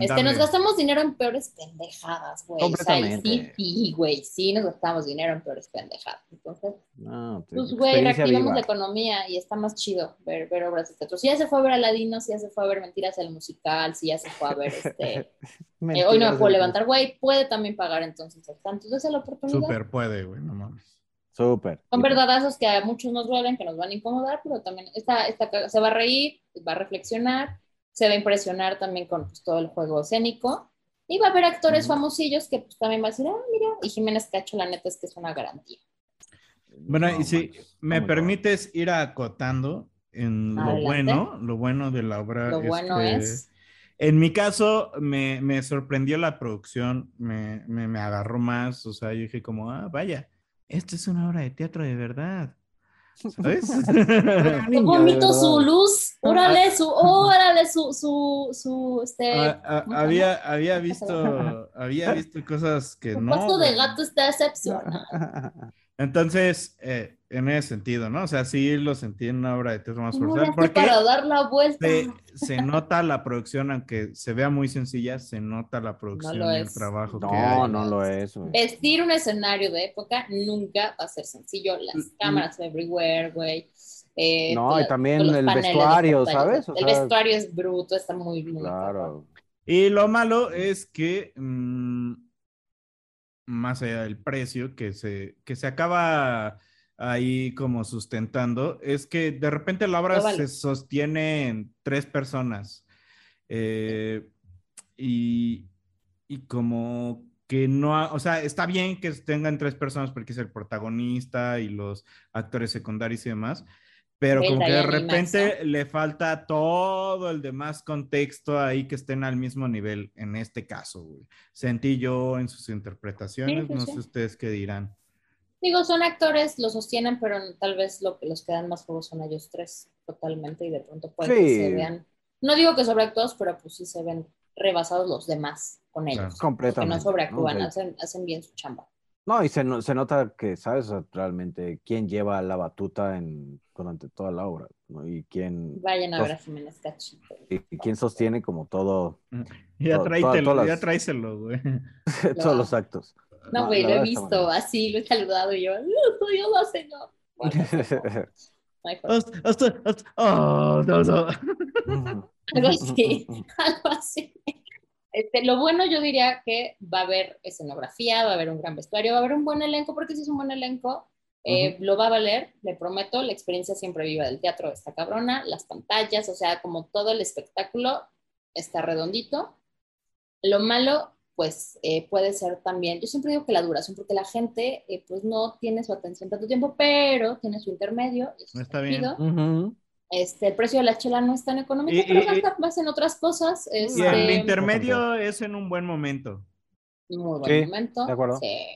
Este, nos gastamos dinero en peores pendejadas, güey. O sea, y sí, Completamente. sí, güey, sí nos gastamos dinero en peores pendejadas. Entonces, No, te- pues, güey, reactivamos viva. la economía y está más chido ver, ver obras de teatro. Si ya se fue a ver Aladino, si ya se fue a ver Mentiras el musical, si ya se fue a ver este... eh, hoy no me puedo levantar, güey, puede también pagar entonces. Entonces, es la oportunidad. Súper puede, güey, no mames. Súper. Son súper. verdadazos que a muchos nos duelen, que nos van a incomodar, pero también esta, esta, se va a reír, va a reflexionar, se va a impresionar también con pues, todo el juego escénico. Y va a haber actores famosillos que pues, también va a decir, ah, mira, y Jiménez Cacho, la neta es que es una garantía. Bueno, No y si manches, me permites ir acotando en lo Adelante. bueno, lo bueno de la obra. Lo bueno que, es- En mi caso, me, me sorprendió la producción, me, me, me agarró más, o sea, yo dije como, ah, vaya, esto es una obra de teatro de verdad. ¿Sabes? Qué Niño, bonito de su luz, órale su, órale su, su, su, este, Ah, ah, ¿cómo se había, había visto, había visto cosas que no. paso de gato está excepcional. Entonces, eh, en ese sentido, ¿no? O sea, sí lo sentí en una obra de teatro más ¿Cómo le forzada. Porque para dar la vuelta? se, se nota la producción, aunque se vea muy sencilla, se nota la producción lo y el es. trabajo que No, hay. no lo es, güey. Vestir un escenario de época nunca va a ser sencillo. Las Mm, cámaras everywhere, güey. Eh, No, y también el vestuario. ¿sabes? O el sea- vestuario es bruto, está muy, cabrón. Claro. Y lo malo es que, mm, más allá del precio, que se, que se acaba ahí como sustentando, es que de repente la obra vale. se sostiene en tres personas. Eh, y, y como que no, ha- o sea, está bien que tengan tres personas porque es el protagonista y los actores secundarios y demás, pero como que de repente le falta todo el demás contexto ahí que estén al mismo nivel en este caso, güey. Sentí yo en sus interpretaciones, Sí, no sí. sé ustedes qué dirán. Digo, son actores, lo sostienen, pero tal vez lo que los que dan más juego son ellos tres, totalmente, y de pronto puede que Sí. se vean, no digo que sobreactuados, pero pues sí se ven rebasados los demás con ellos. Claro. Completamente. no sobreactúan, ¿no? hacen, hacen bien su chamba. No, y se, no- se nota que, ¿sabes? Realmente quién lleva la batuta en, durante toda la obra, ¿no? Y quién, Vayan a ver a Jiménez Cachito. y, y quién sostiene como todo, Ya To- tráetelo, todas ya tráeselo, güey. todos los actos. No, güey, lo he visto así, lo he saludado y yo, "Uh, soy yo la señor. Bueno, oh, no, no. algo así, algo así. Este, lo bueno yo diría que va a haber escenografía, va a haber un gran vestuario, va a haber un buen elenco, porque si es un buen elenco, eh, lo va a valer, le prometo, la experiencia siempre viva del teatro está cabrona, las pantallas, o sea, como todo el espectáculo está redondito. Lo malo, pues eh, puede ser también, yo siempre digo que la duración, porque la gente eh, pues no tiene su atención tanto tiempo, pero tiene su intermedio. eso Está bien. Este, el precio de la chela no es tan económico, Y- pero y- gasta más en otras cosas. Y el Este, intermedio es en un buen momento. muy buen Sí, momento. de acuerdo. Sí.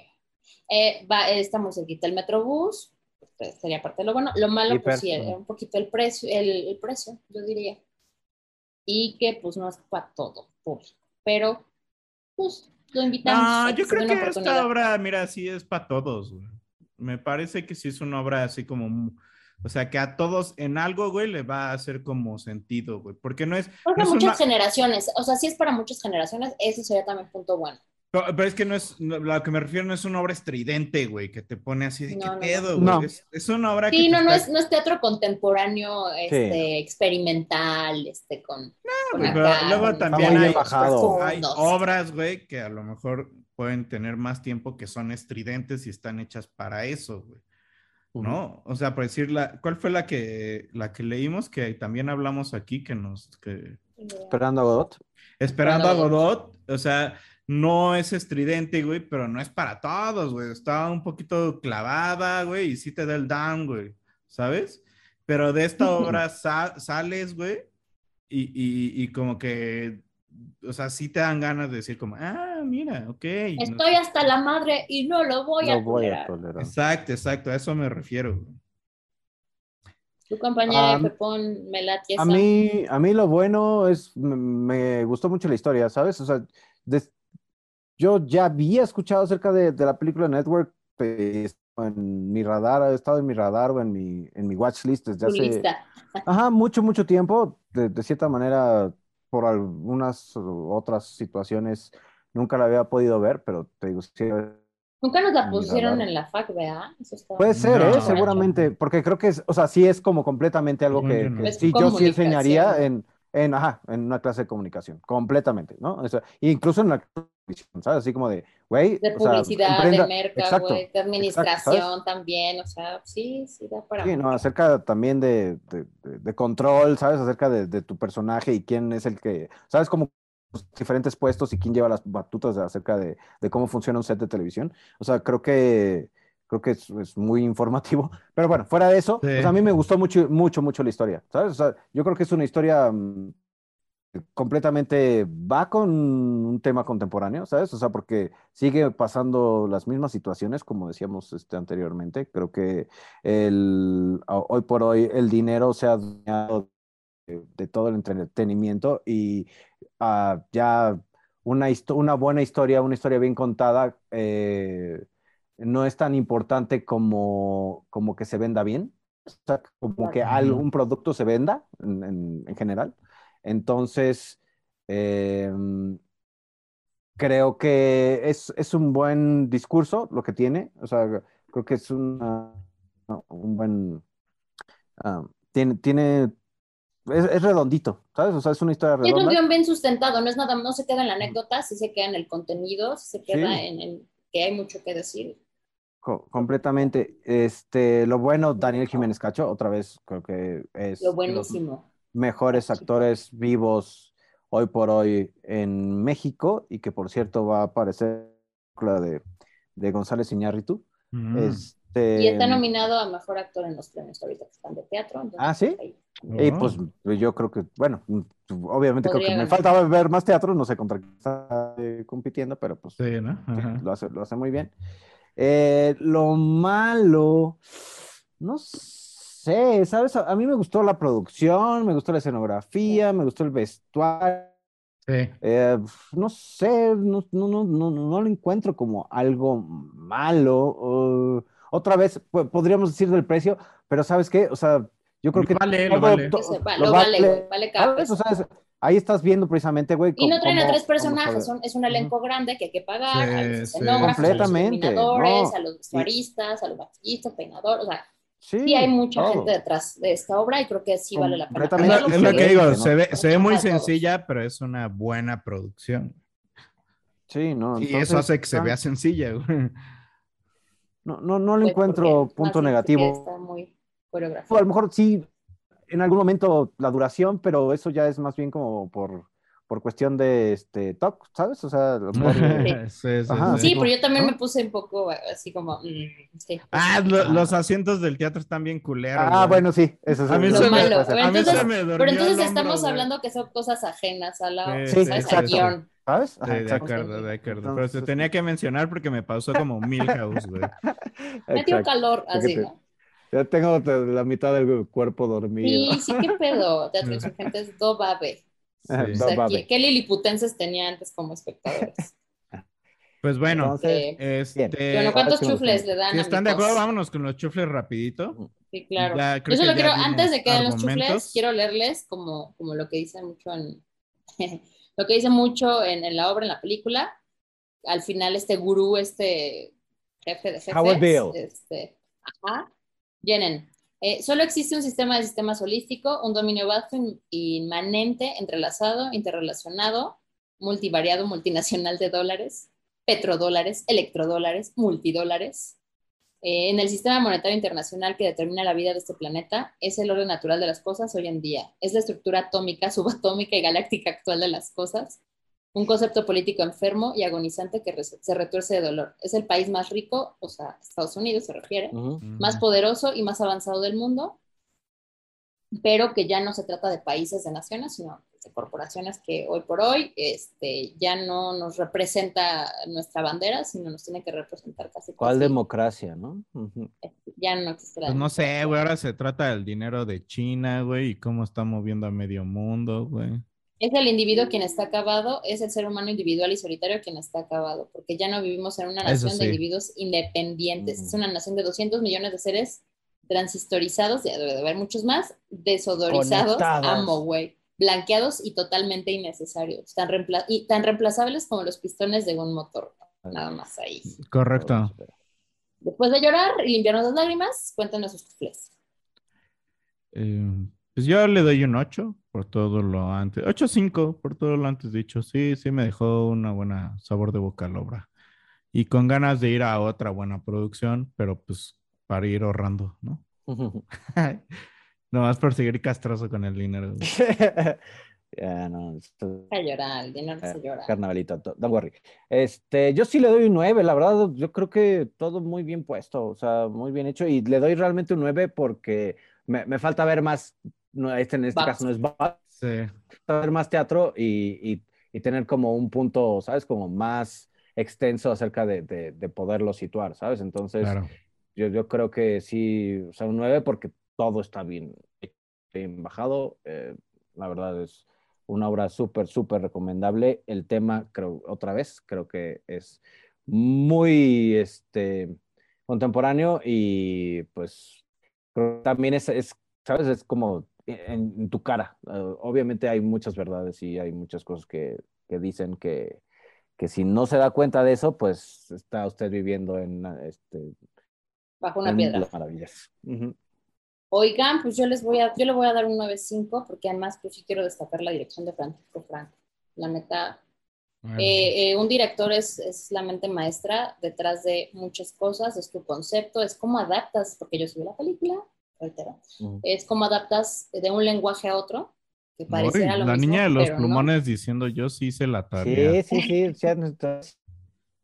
Eh, va, está muy cerquita el Metrobús, pues, sería parte de lo bueno. Lo malo, pues sí, eh, un poquito el precio, el, el precio, yo diría. Y que pues no es para todo público, pero pues lo invitamos. No, a yo se creo que esta obra, mira, sí es para todos, güey. Me parece que sí es una obra así como, o sea, que a todos en algo, güey, le va a hacer como sentido, güey. Porque no es, Porque no muchas una- generaciones, o sea, si es para muchas generaciones, ese sería también punto bueno. Pero, pero es que no es, no, lo que me refiero no es una obra estridente, güey, que te pone así de No, qué no, no. pedo, güey. No. Es, es una obra que Sí, no, no está- es, no es teatro contemporáneo, este, experimental, este, con, con güey, pero acá, luego con también hay, hay obras, güey, que a lo mejor pueden tener más tiempo que son estridentes y están hechas para eso, güey. ¿no? O sea, por decir, la, ¿cuál fue la que, la que leímos que también hablamos aquí que nos, que, Esperando a Godot. Esperando a Godot, o sea, no es estridente, güey, pero no es para todos, güey, está un poquito clavada, güey, y sí te da el down, güey, ¿sabes? Pero de esta obra sa- sales, güey, y, y, y como que, o sea, sí te dan ganas de decir como, ah, mira, ok. no- Estoy hasta la madre y no lo voy a tolerar. Exacto, exacto, a eso me refiero, güey. Tu compañera de Pepón me late A mí, a mí lo bueno es, me, me gustó mucho la historia, ¿sabes? O sea, des- yo ya había escuchado acerca de, de la película Network, pues, en mi radar, ha estado en mi radar o en mi, en mi watchlist desde tu hace, lista. ajá, mucho, mucho tiempo, de, de cierta manera, por algunas otras situaciones, nunca la había podido ver, pero te digo, sí, Nunca nos la pusieron en la FAC, ¿verdad? Eso Puede ser. ¿eh? Seguramente, porque creo que es, o sea, sí es como completamente algo que, que sí, yo sí enseñaría en, en, ajá, en una clase de comunicación, completamente, ¿no? O sea, incluso en la televisión, ¿sabes? Así como de, güey, De o sea, publicidad, de merca, exacto, güey, de administración ¿sabes? también, o sea, sí, sí da para Sí, no, mucho. acerca también de, de, de- control, ¿sabes? Acerca de, de tu personaje y quién es el que, ¿sabes? Como diferentes puestos y quién lleva las batutas de- acerca de, de cómo funciona un set de televisión. O sea, creo que, creo que es, es muy informativo. Pero bueno, fuera de eso, Sí. sea, a mí me gustó mucho, mucho, mucho la historia, ¿sabes? O sea, yo creo que es una historia mm, completamente, va con un tema contemporáneo, ¿sabes? O sea, porque sigue pasando las mismas situaciones, como decíamos este, anteriormente. Creo que el, ho- hoy por hoy el dinero se ha adueñado de, de todo el entretenimiento y ah, ya una, una buena historia, una historia bien contada, eh, no es tan importante como, como que se venda bien, o sea, como que algún producto se venda en, en- en general. Entonces, em, creo que es, es un buen discurso lo que tiene, o sea, creo que es una- un buen... ah, tiene, tiene, es, es redondito, ¿sabes? O sea, es una historia Y es un redonda. guion bien sustentado, no es nada, no se queda en la anécdota, sí se queda en el contenido, sí se queda Sí. en, en que hay mucho que decir. Co- completamente. Este, lo bueno, Daniel Jiménez Cacho, otra vez creo que es Lo los buenísimo. mejores actores vivos hoy por hoy en México y que por cierto va a aparecer la de, de González Iñárritu. Mm. Este, Y está nominado a mejor actor en los premios ahorita que están de teatro. entonces, Ah, ¿sí? Y Oh. pues yo creo que, bueno, obviamente creo Podría que me faltaba ver más teatro, no sé contra quién está eh, compitiendo, pero pues Sí, ¿no? Sí, Ajá. lo hace, lo hace muy bien. Eh, lo malo, no sé, ¿sabes? A, a mí me gustó la producción, me gustó la escenografía, me gustó el vestuario, Sí. Eh, no sé, no, no, no, no, no lo encuentro como algo malo. o- otra vez, po- podríamos decir del precio, pero ¿sabes qué? O sea, yo creo que vale, lo vale. lo lo vale, vale cada ¿sabes? O sea, ahí estás viendo precisamente, güey. Y no cómo- traen a cómo- tres cómo personajes, son- es un elenco grande que hay que pagar, a los Sí, sí. escenógrafos, a los Completamente, iluminadores, no. a los vestuaristas, a los maquillistas, peinadores, o sea, Sí, sí hay mucha todo. gente detrás de esta obra y creo que sí vale la pena. Es Completamente. lo, es lo que digo, ¿no? se ve, se ve muy sencilla, pero es una buena producción. Sí, no. Y eso hace que se ah, vea sencilla, güey. No, no, no le Pues, encuentro punto negativo. Está muy O a lo mejor sí, en algún momento la duración, pero eso ya es más bien como por, por cuestión de este TOC, ¿sabes? O sea, Sí, sí, Ajá. sí. Sí, pero yo también ¿no? me puse un poco así como, mm, sí. Ah, lo- los asientos del teatro están bien culeros. ah, güey. bueno, sí, eso es A mí Lo se malo. Pero a mí entonces, se me durmió pero entonces hombro, estamos güey. hablando que son cosas ajenas a la, Sí, exacto. guion. ¿Sabes? Ajá, de acuerdo, de acuerdo. Pero se tenía que mencionar porque me pausó como Milhouse, güey. Me dio calor así, ¿no? Ya tengo te- la mitad del cuerpo dormido. Sí, sí, qué pedo. Teatro Insurgentes, do babe. Sí. Do sea, babe. ¿qué, qué liliputenses tenía antes como espectadores? Pues bueno, Entonces, Eh, este. bueno, ¿cuántos chufles le dan? Si están de acuerdo, vámonos con los chufles rapidito. Sí, claro. Ya Yo solo quiero, antes de que den los chufles, quiero leerles como, como lo que dice mucho en lo que dice mucho en, en la obra, en la película. Al final, este gurú, este jefe de jefes, Howard Beale. este, ajá, Jenen. eh, solo existe un sistema de sistemas holístico, un dominio vasto, in- inmanente, entrelazado, interrelacionado, multivariado, multinacional de dólares, petrodólares, electrodólares, multidólares, eh, en el sistema monetario internacional que determina la vida de este planeta, es el orden natural de las cosas hoy en día. Es la estructura atómica, subatómica y galáctica actual de las cosas. Un concepto político enfermo y agonizante que re- se retuerce de dolor. Es el país más rico, o sea, Estados Unidos se refiere, más poderoso y más avanzado del mundo, pero que ya no se trata de países, de naciones, sino de corporaciones que hoy por hoy este, ya no nos representa nuestra bandera, sino nos tiene que representar casi ¿Cuál casi- democracia, no? Ya no existe la Pues no sé, güey. Ahora se trata del dinero de China, güey, y cómo está moviendo a medio mundo, güey. Es el individuo quien está acabado, es el ser humano individual y solitario quien está acabado, porque ya no vivimos en una nación sí. de individuos independientes, es una nación de 200 millones de seres transistorizados, ya debe de haber muchos más, desodorizados, amo, güey, blanqueados y totalmente innecesarios, tan, reempla- y tan reemplazables como los pistones de un motor, nada más ahí. Correcto. Después de llorar y limpiarnos las lágrimas, cuéntanos sus chufles. Eh, pues yo le doy un 8 por todo lo antes. 8-5 por todo lo antes dicho. Sí, sí me dejó una buena sabor de boca la obra. Y con ganas de ir a otra buena producción, pero pues para ir ahorrando, ¿no? Nomás por seguir castroso con el dinero. Ya, no, esto- A llorar, el dinero se llora. Carnavalito, to- don't worry. Este, yo sí le doy un 9, la verdad, yo creo que todo muy bien puesto, o sea, muy bien hecho, y le doy realmente un 9 porque me, me falta ver más, no, este en este caso no es Babs, Sí. ver más teatro y, y- y tener como un punto, ¿sabes? Como más extenso acerca de, de- de poderlo situar, ¿sabes? Entonces, Claro. yo, yo creo que sí, o sea, un 9 porque todo está bien, bien bajado. eh, la verdad es una obra súper, súper recomendable. El tema, creo, otra vez, creo que es muy este, contemporáneo y pues creo que también es, es, ¿sabes? Es como en, en tu cara. Eh, obviamente hay muchas verdades y hay muchas cosas que, que dicen que, que si no se da cuenta de eso, pues está usted viviendo en este, Bajo una en piedra. las maravillas. Ujú. Oigan, pues yo les voy a, yo le voy a dar un 9.5 porque además pues sí quiero destacar la dirección de Francisco Franco. La neta, eh, eh, un director es, es la mente maestra detrás de muchas cosas, es tu concepto, es cómo adaptas, porque yo subí la película, reitero, Ujú. es cómo adaptas de un lenguaje a otro, que Uy, pareciera lo la mismo, niña de los pero no. plumones diciendo yo sí hice la tarea. Sí, sí, sí,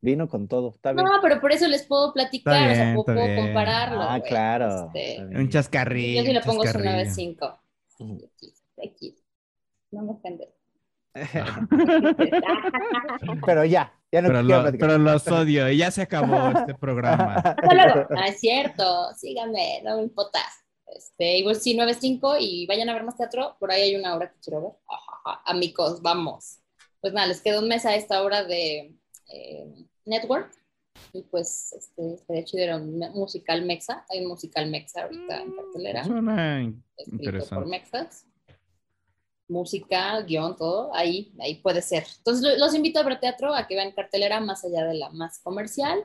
vino con todo, está bien. No, pero por eso les puedo platicar, Está o sea, bien, puedo, bien. compararlo. Ah, güey. claro. Este, bien. Un chascarrillo. yo sí le pongo su chascarrillo. 9.5. Ujú. X, X. No me ofende. Pero ya, ya no Pero, lo- platicar. pero los odio. Y ya se acabó este programa. Hasta luego. Ah, es cierto, síganme, no me importa. Este, igual sí, 9.5 y vayan a ver más teatro. Por ahí hay una obra que quiero ver. Amigos, vamos. pues nada, les quedó un mes a esta hora de eh, Network. Y pues, este, estaría chido, era un musical mexa. Hay un musical mexa ahorita en cartelera. Suena escrito por interesante. mexas. Música, guion, todo, ahí, ahí puede ser. Entonces, lo- los invito a ver teatro, a que vean cartelera más allá de la más comercial.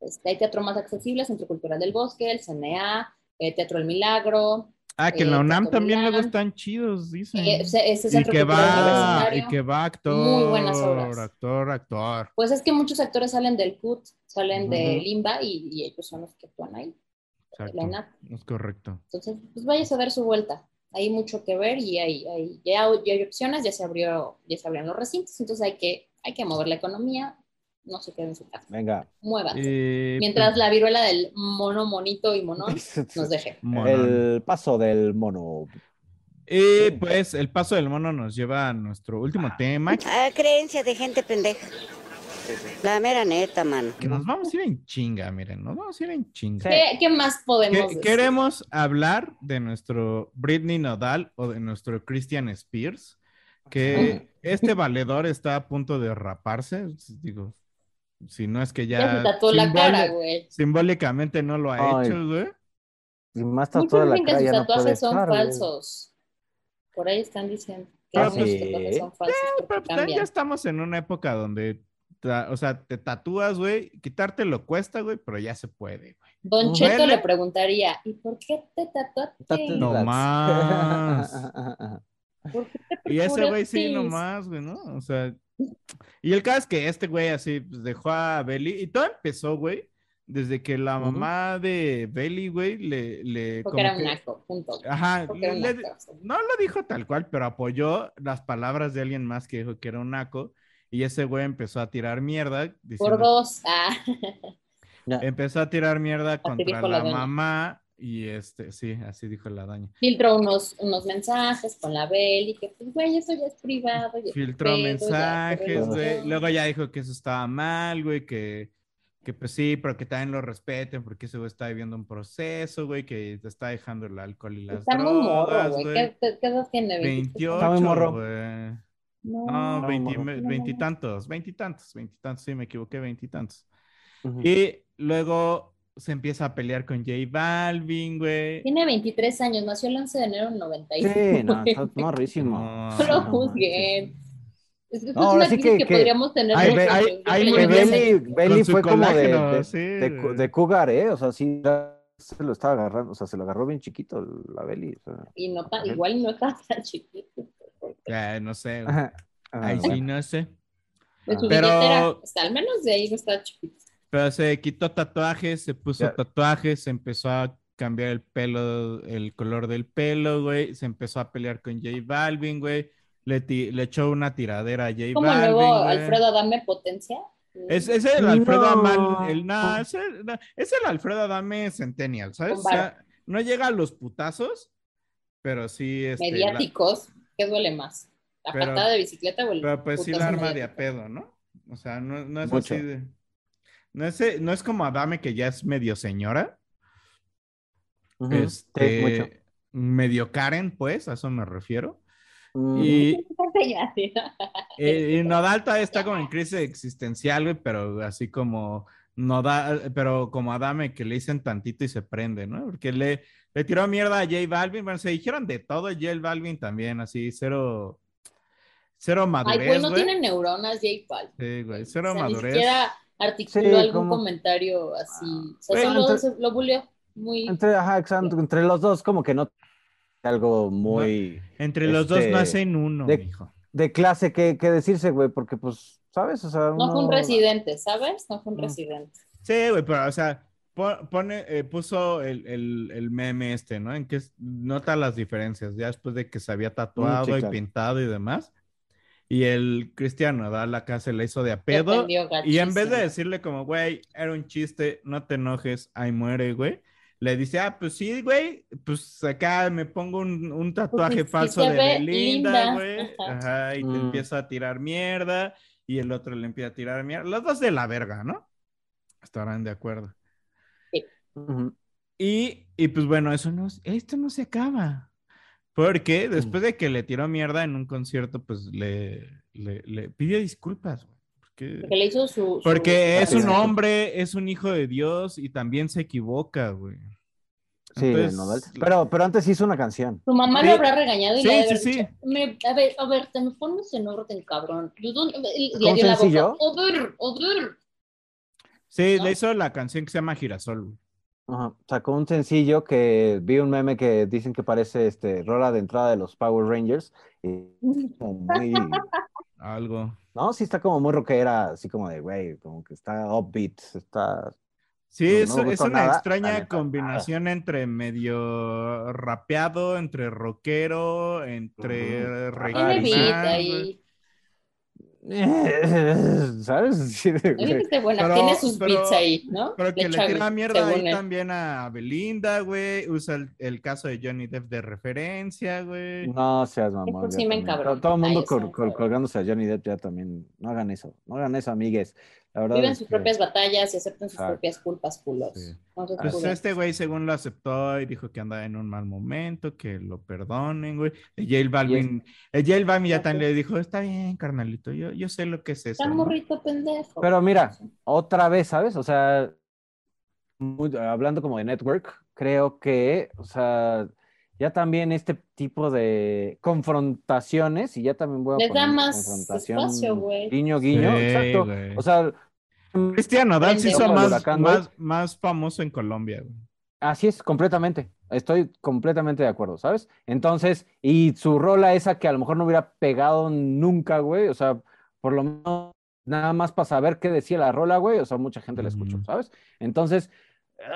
Este, hay teatro más accesible, Centro Cultural del Bosque, el CNA, eh, Teatro El Milagro. Ah, que en la eh, UNAM Teatro también luego están chidos, dicen. Eh, ese, y que va, y que va actor, Muy buenas obras. actor, actor. Pues es que muchos actores salen del CUT, salen de Ujú. Limba y, y ellos son los que actúan ahí. La. Es correcto. Entonces, pues vayas a dar su vuelta. Hay mucho que ver y hay, hay- ya, ya hay opciones, ya se abrió, ya se abrieron los recintos, entonces hay que, hay que mover la economía, no se queden en su casa, Venga. muévanse. Eh, Mientras la viruela del mono, monito y monón nos deje. monón. El paso del mono. Y pues el paso del mono nos lleva a nuestro último tema, Ah, creencia de gente pendeja. La mera neta, mano. que nos vamos a ir en chinga, miren, nos vamos a ir en chinga. ¿Qué, qué más podemos Que- decir? queremos hablar de nuestro Britney Nodal o de nuestro Christian Spears, que este valedor está a punto de raparse, digo, si no es que ya, Ya se tatuó la cara, güey. simbólicamente no lo ha Ay. hecho, güey. Y más toda la dicen que cara sus ya no tatuajes son estar, güey. falsos. Por ahí están diciendo que Ah, algunos sí. tatuajes son falsos Pero pues, ya estamos en una época donde, o sea, te tatúas, güey, quitártelo cuesta, güey, pero ya se puede, güey. Don Cheto Duele. le preguntaría, ¿y por qué te tatuaste? No más. ¿Por qué te Y ese güey sí, nomás, güey, ¿no? O sea, y el caso es que este güey así pues, dejó a Belly y todo empezó, güey, desde que la mamá de Belly, güey, le, le Porque como era un que- naco, punto. Ajá, era un le- naco. no lo dijo tal cual, pero apoyó las palabras de alguien más que dijo que era un naco y ese güey empezó a tirar mierda. Por diciendo- dos. Ah, Empezó a tirar mierda contra la mamá y este, sí, así dijo la daña. filtró unos, unos mensajes con la Bel y que, pues, güey, eso ya es privado. ya Filtró pedo, mensajes, güey. Luego ya dijo que eso estaba mal, güey, que, que pues sí, pero que también lo respeten porque ese güey está viviendo un proceso, güey, que te está dejando el alcohol y las Está muy morro, drogas, güey. ¿Qué, qué- qué edad tiene? 28, Está muy morro. güey. No, veintitantos, veintitantos, veintitantos, sí, me equivoqué, veintitantos. Ujú. Y luego se empieza a pelear con J Balvin, güey. Tiene 23 años, nació el 11 de enero del 95. Sí, no, está morrísimo. No. No lo juzguen. Es que es No, ahora una sí crisis que- que, que- podríamos tener. Ay, ve- ay, ay, que Belly, Belly fue como de, de, sí, de, güey. de cougar, ¿eh? O sea, sí, se lo estaba agarrando, o sea, se lo agarró bien chiquito la Belly. O sea. Y no igual no está tan chiquito. Ya, no sé, güey. Ajá. Ah, Ahí sí, bueno. no sé. De su Pero- billetera, o sea, al menos de ahí no está chiquito. Pero se quitó tatuajes, se puso tatuajes, se empezó a cambiar el pelo, el color del pelo, güey. Se empezó a pelear con J Balvin, güey. Le, ti- le echó una tiradera a J Como el Balvin. nuevo güey. Alfredo Adame Potencia. Es, es el Alfredo No. Adame, el, no, es, el, no, es el Alfredo Adame Centennial, ¿sabes? O sea, no llega a los putazos, pero sí este, la- mediáticos. ¿Qué duele más? ¿La Pero- patada de bicicleta o el pero pues sí la arma de a pedo, ¿no? O sea, no, no es Mucho. así de. No es, no es como Adame que ya es medio señora. Este, mucho. medio Karen, pues, a eso me refiero. Mm, Y, eh, y Nodal todavía está como en crisis existencial, güey, pero así como Nodal, pero como Adame que le dicen tantito y se prende, ¿no? Porque le, le tiró mierda a J Balvin, bueno, se dijeron de todo, J Balvin también, así, cero, cero Ay, madurez, pues no güey. tiene neuronas, J Balvin. Sí, güey, O cero sea, ni madurez. siquiera articuló Sí, algún como- comentario así. O sea, Güey, solo se- lo buleó. Muy. Entre, ajá, exacto, entre los dos como que no algo muy Entre los dos no este, hacen uno, de- mijo. de clase que, que decirse, güey, porque pues, ¿sabes? O sea, No fue un residente, ¿sabes? No fue un Mm. residente. Sí, güey, pero, o sea, po- pone, eh, puso el, el, el meme este, ¿no? En que es- nota las diferencias, ya después de que se había tatuado sí, y pintado y demás. Y el Cristiano da la casa le hizo de a pedo. Y en vez de decirle como, güey, era un chiste, no te enojes, ahí muere, güey. Le dice, ah, pues sí, güey, pues acá me pongo un, un tatuaje sí, sí falso de Belinda, linda. güey. Ajá. Ajá, y te Mm. empieza a tirar mierda, y el otro le empieza a tirar mierda. Los dos de la verga, ¿no? Estarán de acuerdo. Ujú. Y, y pues bueno, eso no, esto no se acaba. Porque después de que le tiró mierda en un concierto, pues le, le, le pidió disculpas, güey. Porque, Porque le hizo su. su- porque es un hombre, es un hijo de Dios y también se equivoca, güey. Sí, Entonces. Pero, pero antes hizo una canción. Su mamá Sí. lo habrá regañado y Sí, le ha de sí, dicho, "Me- a ver, a ver, te me pones en orden, cabrón. Yo no- y ¿Un le dio la boca. A ver, a ver. Sí, ¿no? le hizo la canción que se llama Girasol, güey. Ajá. Sacó un sencillo que vi un meme que dicen que parece este rola de entrada de los Power Rangers. Y como muy, Algo. no, sí está como muy rockera, así como de, güey, como que está upbeat, está... Sí, No, es, no una nada, extraña combinación entre medio rapeado, entre rockero, entre reggaeton, güey. ahí. ¿Sabes? Sí, buena. Pero- Tiene sus pero- beats ahí, ¿no? Pero que le echa tira mierda ahí él. también a Belinda, güey. Usa el, el caso de Johnny Depp de referencia, güey. No seas mamón. Sí me. Todo, el mundo colgándose a Johnny Depp ya también. No hagan eso. No hagan eso, amigues. La verdad Viven sus que- propias batallas y aceptan sus Exacto. propias culpas, culos. Sí. No Pues escuden. este güey, según lo aceptó y dijo que andaba en un mal momento, que lo perdonen, güey. El J Balvin, el J Balvin ya también le dijo, está bien, carnalito, yo, yo sé lo que es eso. Está ¿no?". morrito pendejo. Pero mira, otra vez, ¿sabes? O sea, muy- hablando como de network, creo que, o sea, ya también este tipo de confrontaciones, y ya también voy a Les da poner más confrontación espacio, güey. guiño, guiño, Sí, exacto. güey. O sea, Cristian Nodal se hizo más, huracán, más, más famoso en Colombia, güey. Así es, completamente. Estoy completamente de acuerdo, ¿sabes? Entonces, y su rola esa que a lo mejor no hubiera pegado nunca, güey, o sea, por lo menos nada más para saber qué decía la rola, güey, o sea, mucha gente la escuchó. ¿sabes? Entonces,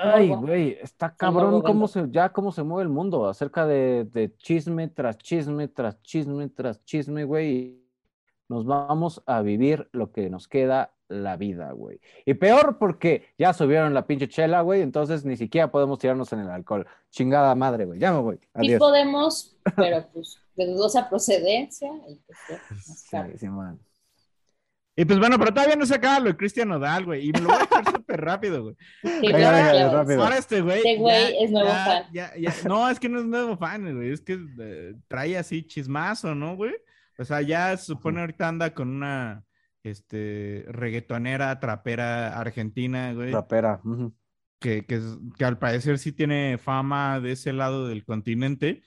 ay, güey, está cabrón cómo se, ya cómo se mueve el mundo acerca de, de chisme tras chisme, tras chisme, tras chisme, güey. Nos vamos a vivir lo que nos queda la vida, güey. Y peor porque ya subieron la pinche chela, güey, entonces ni siquiera podemos tirarnos en el alcohol. Chingada madre, güey. Ya me voy. Sí Adiós. podemos, pero pues de dudosa procedencia. Y pues, Sí, sí, man. Y pues bueno, pero todavía no se acaba lo de Cristian Nodal, güey. Y me lo voy a dejar súper rápido, güey. Sí, Venga, venga, rápido. Ahora este güey. Este güey ya- es nuevo ya- fan. ya- ya- No, es que no es nuevo fan, güey. Es que eh, trae así chismazo, ¿no, güey? O sea, ya se supone ahorita anda con una este, reggaetonera, trapera argentina, güey. Rapera. ujú. que, que, al parecer sí tiene fama de ese lado del continente.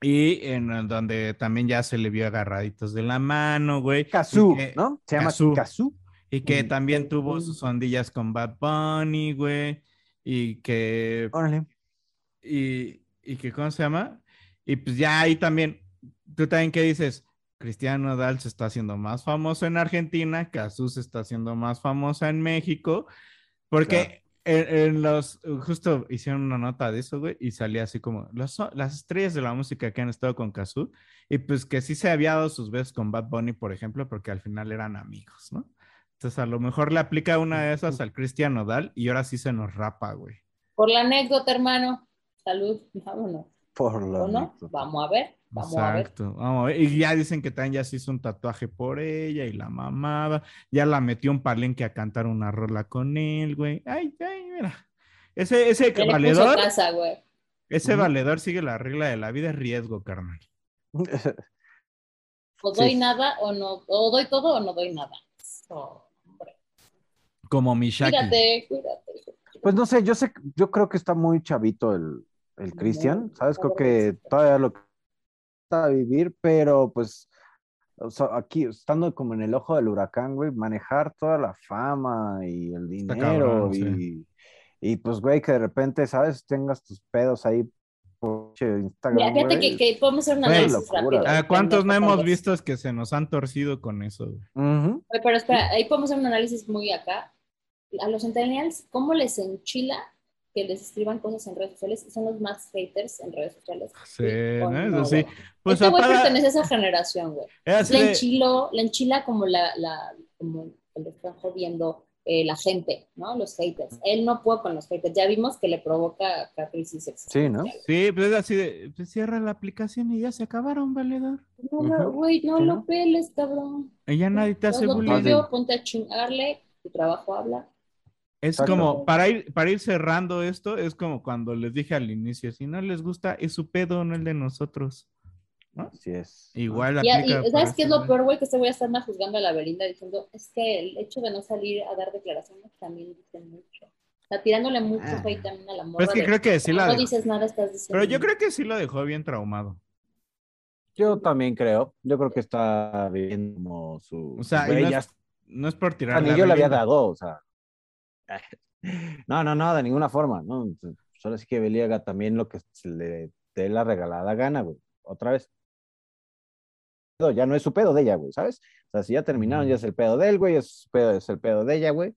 Y en donde también ya se le vio agarraditos de la mano, güey. Que- ¿no? Se llama. Kazoo. Y que también tuvo sus ondillas con Bad Bunny, güey. Y que, Órale. y, y que, ¿cómo se llama? Y pues ya ahí también, tú también qué dices, Cristiano Nodal se está haciendo más famoso en Argentina, Cazú se está haciendo más famosa en México, porque en, en los, justo hicieron una nota de eso, güey, y salía así como, los, las estrellas de la música que han estado con Cazú, y pues que sí se había dado sus besos con Bad Bunny, por ejemplo, porque al final eran amigos, ¿no? Entonces a lo mejor le aplica una de esas al Cristian Nodal y ahora sí se nos rapa, güey. Por la anécdota, hermano. Salud, vámonos. Por la ¿O no? Vamos a ver. Vamos a ver. Exacto, vamos a ver. Y ya dicen que también ya se hizo un tatuaje por ella y la mamada. Ya la metió un palenque a cantar una rola con él, güey. Ay, ay, mira. Ese, ese Ya valedor, casa, güey. ese Ujú. valedor sigue la regla de la vida, es riesgo, carnal. O Sí. doy nada o no. O doy todo o no doy nada. Oh. Como Mishaki. Cuídate, cuídate. Pues no sé, yo sé, yo creo que está muy chavito el, el Cristian, ¿sabes? Creo que todavía lo que está a vivir, pero pues o sea, aquí, estando como en el ojo del huracán, güey, manejar toda la fama y el dinero cabrón, y, sí. y pues, güey, que de repente, ¿sabes? Tengas tus pedos ahí por Instagram, Mira, fíjate que, que podemos hacer un Güey, análisis rápido. Ah, ¿Cuántos no hemos visto es que se nos han torcido con eso? Pero espera, ahí podemos hacer un análisis muy acá. A los centennials, ¿cómo les enchila que les escriban cosas en redes sociales? Son los más haters en redes sociales. Sí, o ¿no? Eso no, sí. güey? Pues este güey apaga- pertenece a esa generación, güey. es así La de- enchiló, la enchila como la, la como que le están jodiendo eh, la gente, ¿no? Los haters. Él no puede con los haters. Ya vimos que le provoca crisis Sí, ¿no? Sí, pues es así de, pues cierra la aplicación y ya se acabaron, valedor. No, no, güey, no lo ¿no? peles, cabrón. Y ya nadie te hace lo bullying. ponte a chingarle, tu trabajo habla. Es Exacto. como, para ir, para ir cerrando esto, es como cuando les dije al inicio, si no les gusta, es su pedo, no el de nosotros. ¿no? Así es. Igual Y, y aplica ¿sabes qué es lo güey. peor, güey? Que este güey está juzgando a la Belinda diciendo, es que el hecho de no salir a dar declaraciones también dice mucho. Está tirándole mucho Ah. hate también a la morra. Pero es que de, creo que sí "Como la No dejó. dices nada, estás diciendo. Pero yo creo que sí lo dejó bien traumado. Yo también creo. Yo creo que está viviendo como su. O sea, güey, no, es, no es por O tirar. sea, ni yo le había dado, o sea. No, no, no, de ninguna forma, ¿no? Solo sí que Beli haga también lo que se le dé la regalada gana, güey. Otra vez. Ya no es su pedo de ella, güey, ¿sabes? O sea, si ya terminaron, ya es el pedo de él, güey, es, su pedo, es el pedo de ella, güey.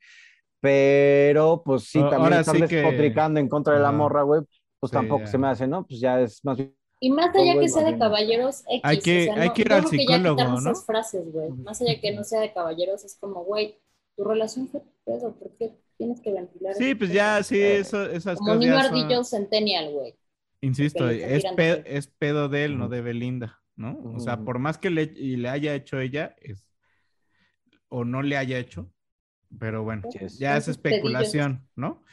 Pero, pues sí, también ahora estar sí que- despotricando en contra de la morra, güey, pues Sí, tampoco ya. se me hace, ¿no? Pues ya es más bien. Y más allá que sea de caballeros X, Hay que- o sea, hay no- que ir al creo que ya psicólogo, ¿no? esas frases, güey. Más allá que no sea de caballeros, es como, güey, tu relación fue tu pedo, ¿por qué tienes que ventilar? Sí, pues ya, sí, eso, esas Como cosas niño ya son- ardillo centennial, güey. Insisto, es, pe- es pedo de él, no de Belinda, ¿no? O sea, por más que le, y le haya hecho ella, es, o no le haya hecho, pero bueno, ya es especulación, ¿no?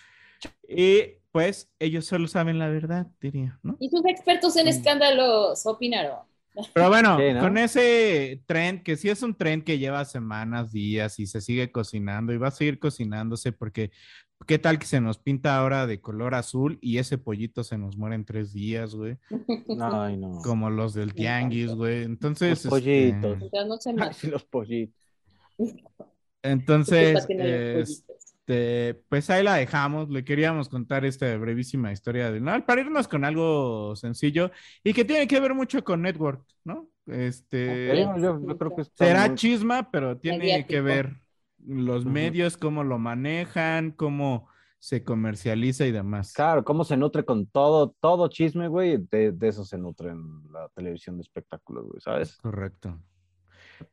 Y pues ellos solo saben la verdad, diría, ¿no? Y sus expertos en Mm. escándalos opinaron. Pero bueno, Sí, ¿no? con ese trend, que sí es un trend que lleva semanas, días y se sigue cocinando y va a seguir cocinándose porque qué tal que se nos pinta ahora de color azul y ese pollito se nos muere en tres días, güey, Ay, no. como los del tianguis, güey. Entonces, Los pollitos. este, Mientras no se Ay, maten. sí, los pollitos. entonces, este, pues ahí la dejamos. Le queríamos contar esta brevísima historia de para irnos con algo sencillo y que tiene que ver mucho con network, ¿no? Este, Yo, yo- yo creo que Será muy- chisma, pero tiene Mediático. que ver los medios, cómo lo manejan, cómo se comercializa y demás. Claro, cómo se nutre con todo, todo chisme, güey, de, de eso se nutre en la televisión de espectáculos, güey, ¿sabes? Correcto.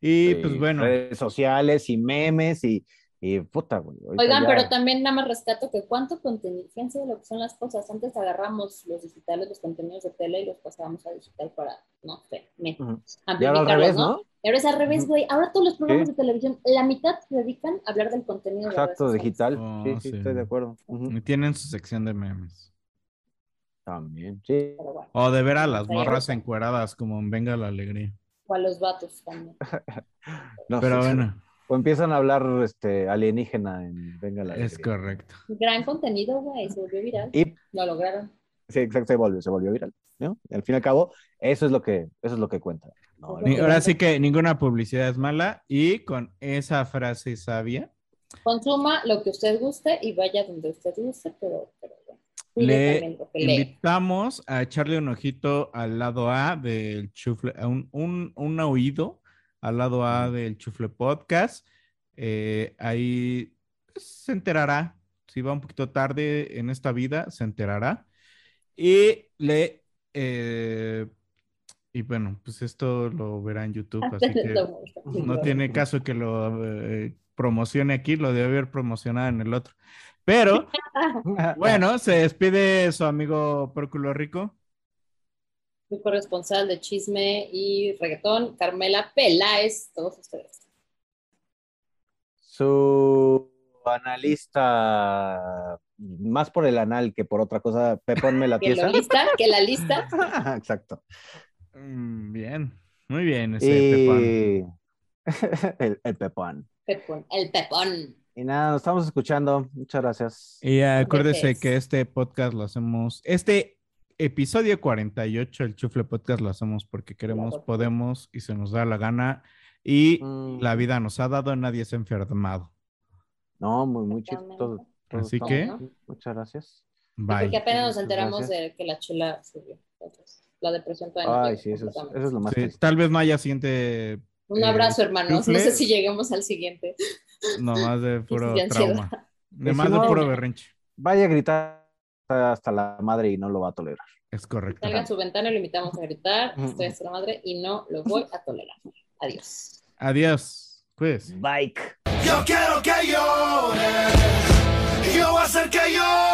Y pues bueno, Redes sociales y memes y, y puta, güey. Oigan, ya- pero también nada más rescato que cuánto contenido, fíjense de lo que son las cosas. Antes agarramos los digitales, los contenidos de tele y los pasábamos a digital para, no sé, me- al revés, ¿no? ¿no? Y ahora es al revés, güey. Ahora todos los programas Sí. de televisión, la mitad se dedican a hablar del contenido de Exacto, sociales. digital. Oh, sí, sí, sí. estoy de acuerdo. Y tienen su sección de memes. También, sí. Bueno, O de ver a las morras encueradas como en Venga la Alegría. o a los vatos también. No, Pero sí, sí. bueno, O empiezan a hablar este, alienígena en Venga la es Alegría. correcto. Gran contenido, güey, se volvió viral. Y Lo lograron. sí, exacto, se volvió, se volvió viral. al fin y al cabo, eso es lo que, eso es lo que cuenta. No, Ni- ahora sí que ninguna publicidad es mala y con esa frase sabia Consuma lo que usted guste y vaya donde usted guste, pero, pero le invitamos a echarle un ojito al lado A del chufle, a un, un, un oído al lado A del chufle podcast. Eh, ahí pues, se enterará, si va un poquito tarde en esta vida, se enterará. Y le... eh, y bueno, pues esto lo verá en YouTube, así que no tiene caso que lo eh, promocione aquí, lo debe haber promocionado en el otro. Pero bueno, se despide su amigo Pórculo Rico. Mi corresponsal de chisme y reggaetón, Carmela Peláez, todos ustedes. Su analista, más por el anal que por otra cosa, Pepón me la Que pieza. la lista, que la lista. Exacto. Mm, bien, muy bien ese Pepón. Y el, el Pepón. Pepón, el Pepón. Y nada, nos estamos escuchando. Muchas gracias. Y acuérdese Gracias. que este podcast lo hacemos, este episodio 48, el Chufle Podcast, lo hacemos porque queremos, Claro. podemos y se nos da la gana. Y Mm, la vida nos ha dado, nadie se ha enfermado. No, muy, muy chido. Totalmente. todo- todo Así que-. Muchas gracias. Bye. Porque apenas nos enteramos gracias. de que la chela subió. Entonces, la depresión todavía no Ay, sí, eso es, completamente. eso es lo más Sí, tal vez no haya siguiente, Un eh, abrazo, hermanos. No sé si lleguemos al siguiente. nomás de puro de ansiedad. trauma. De más de no- puro berrinche. Vaya a gritar hasta la madre y no lo va a tolerar. Es correcto. Salga a su ventana y lo invitamos a gritar. Estoy hasta la madre y no lo voy a tolerar. Adiós. Adiós. Cuídese. Bike. Yo quiero que llores. Yo voy a hacer que llores.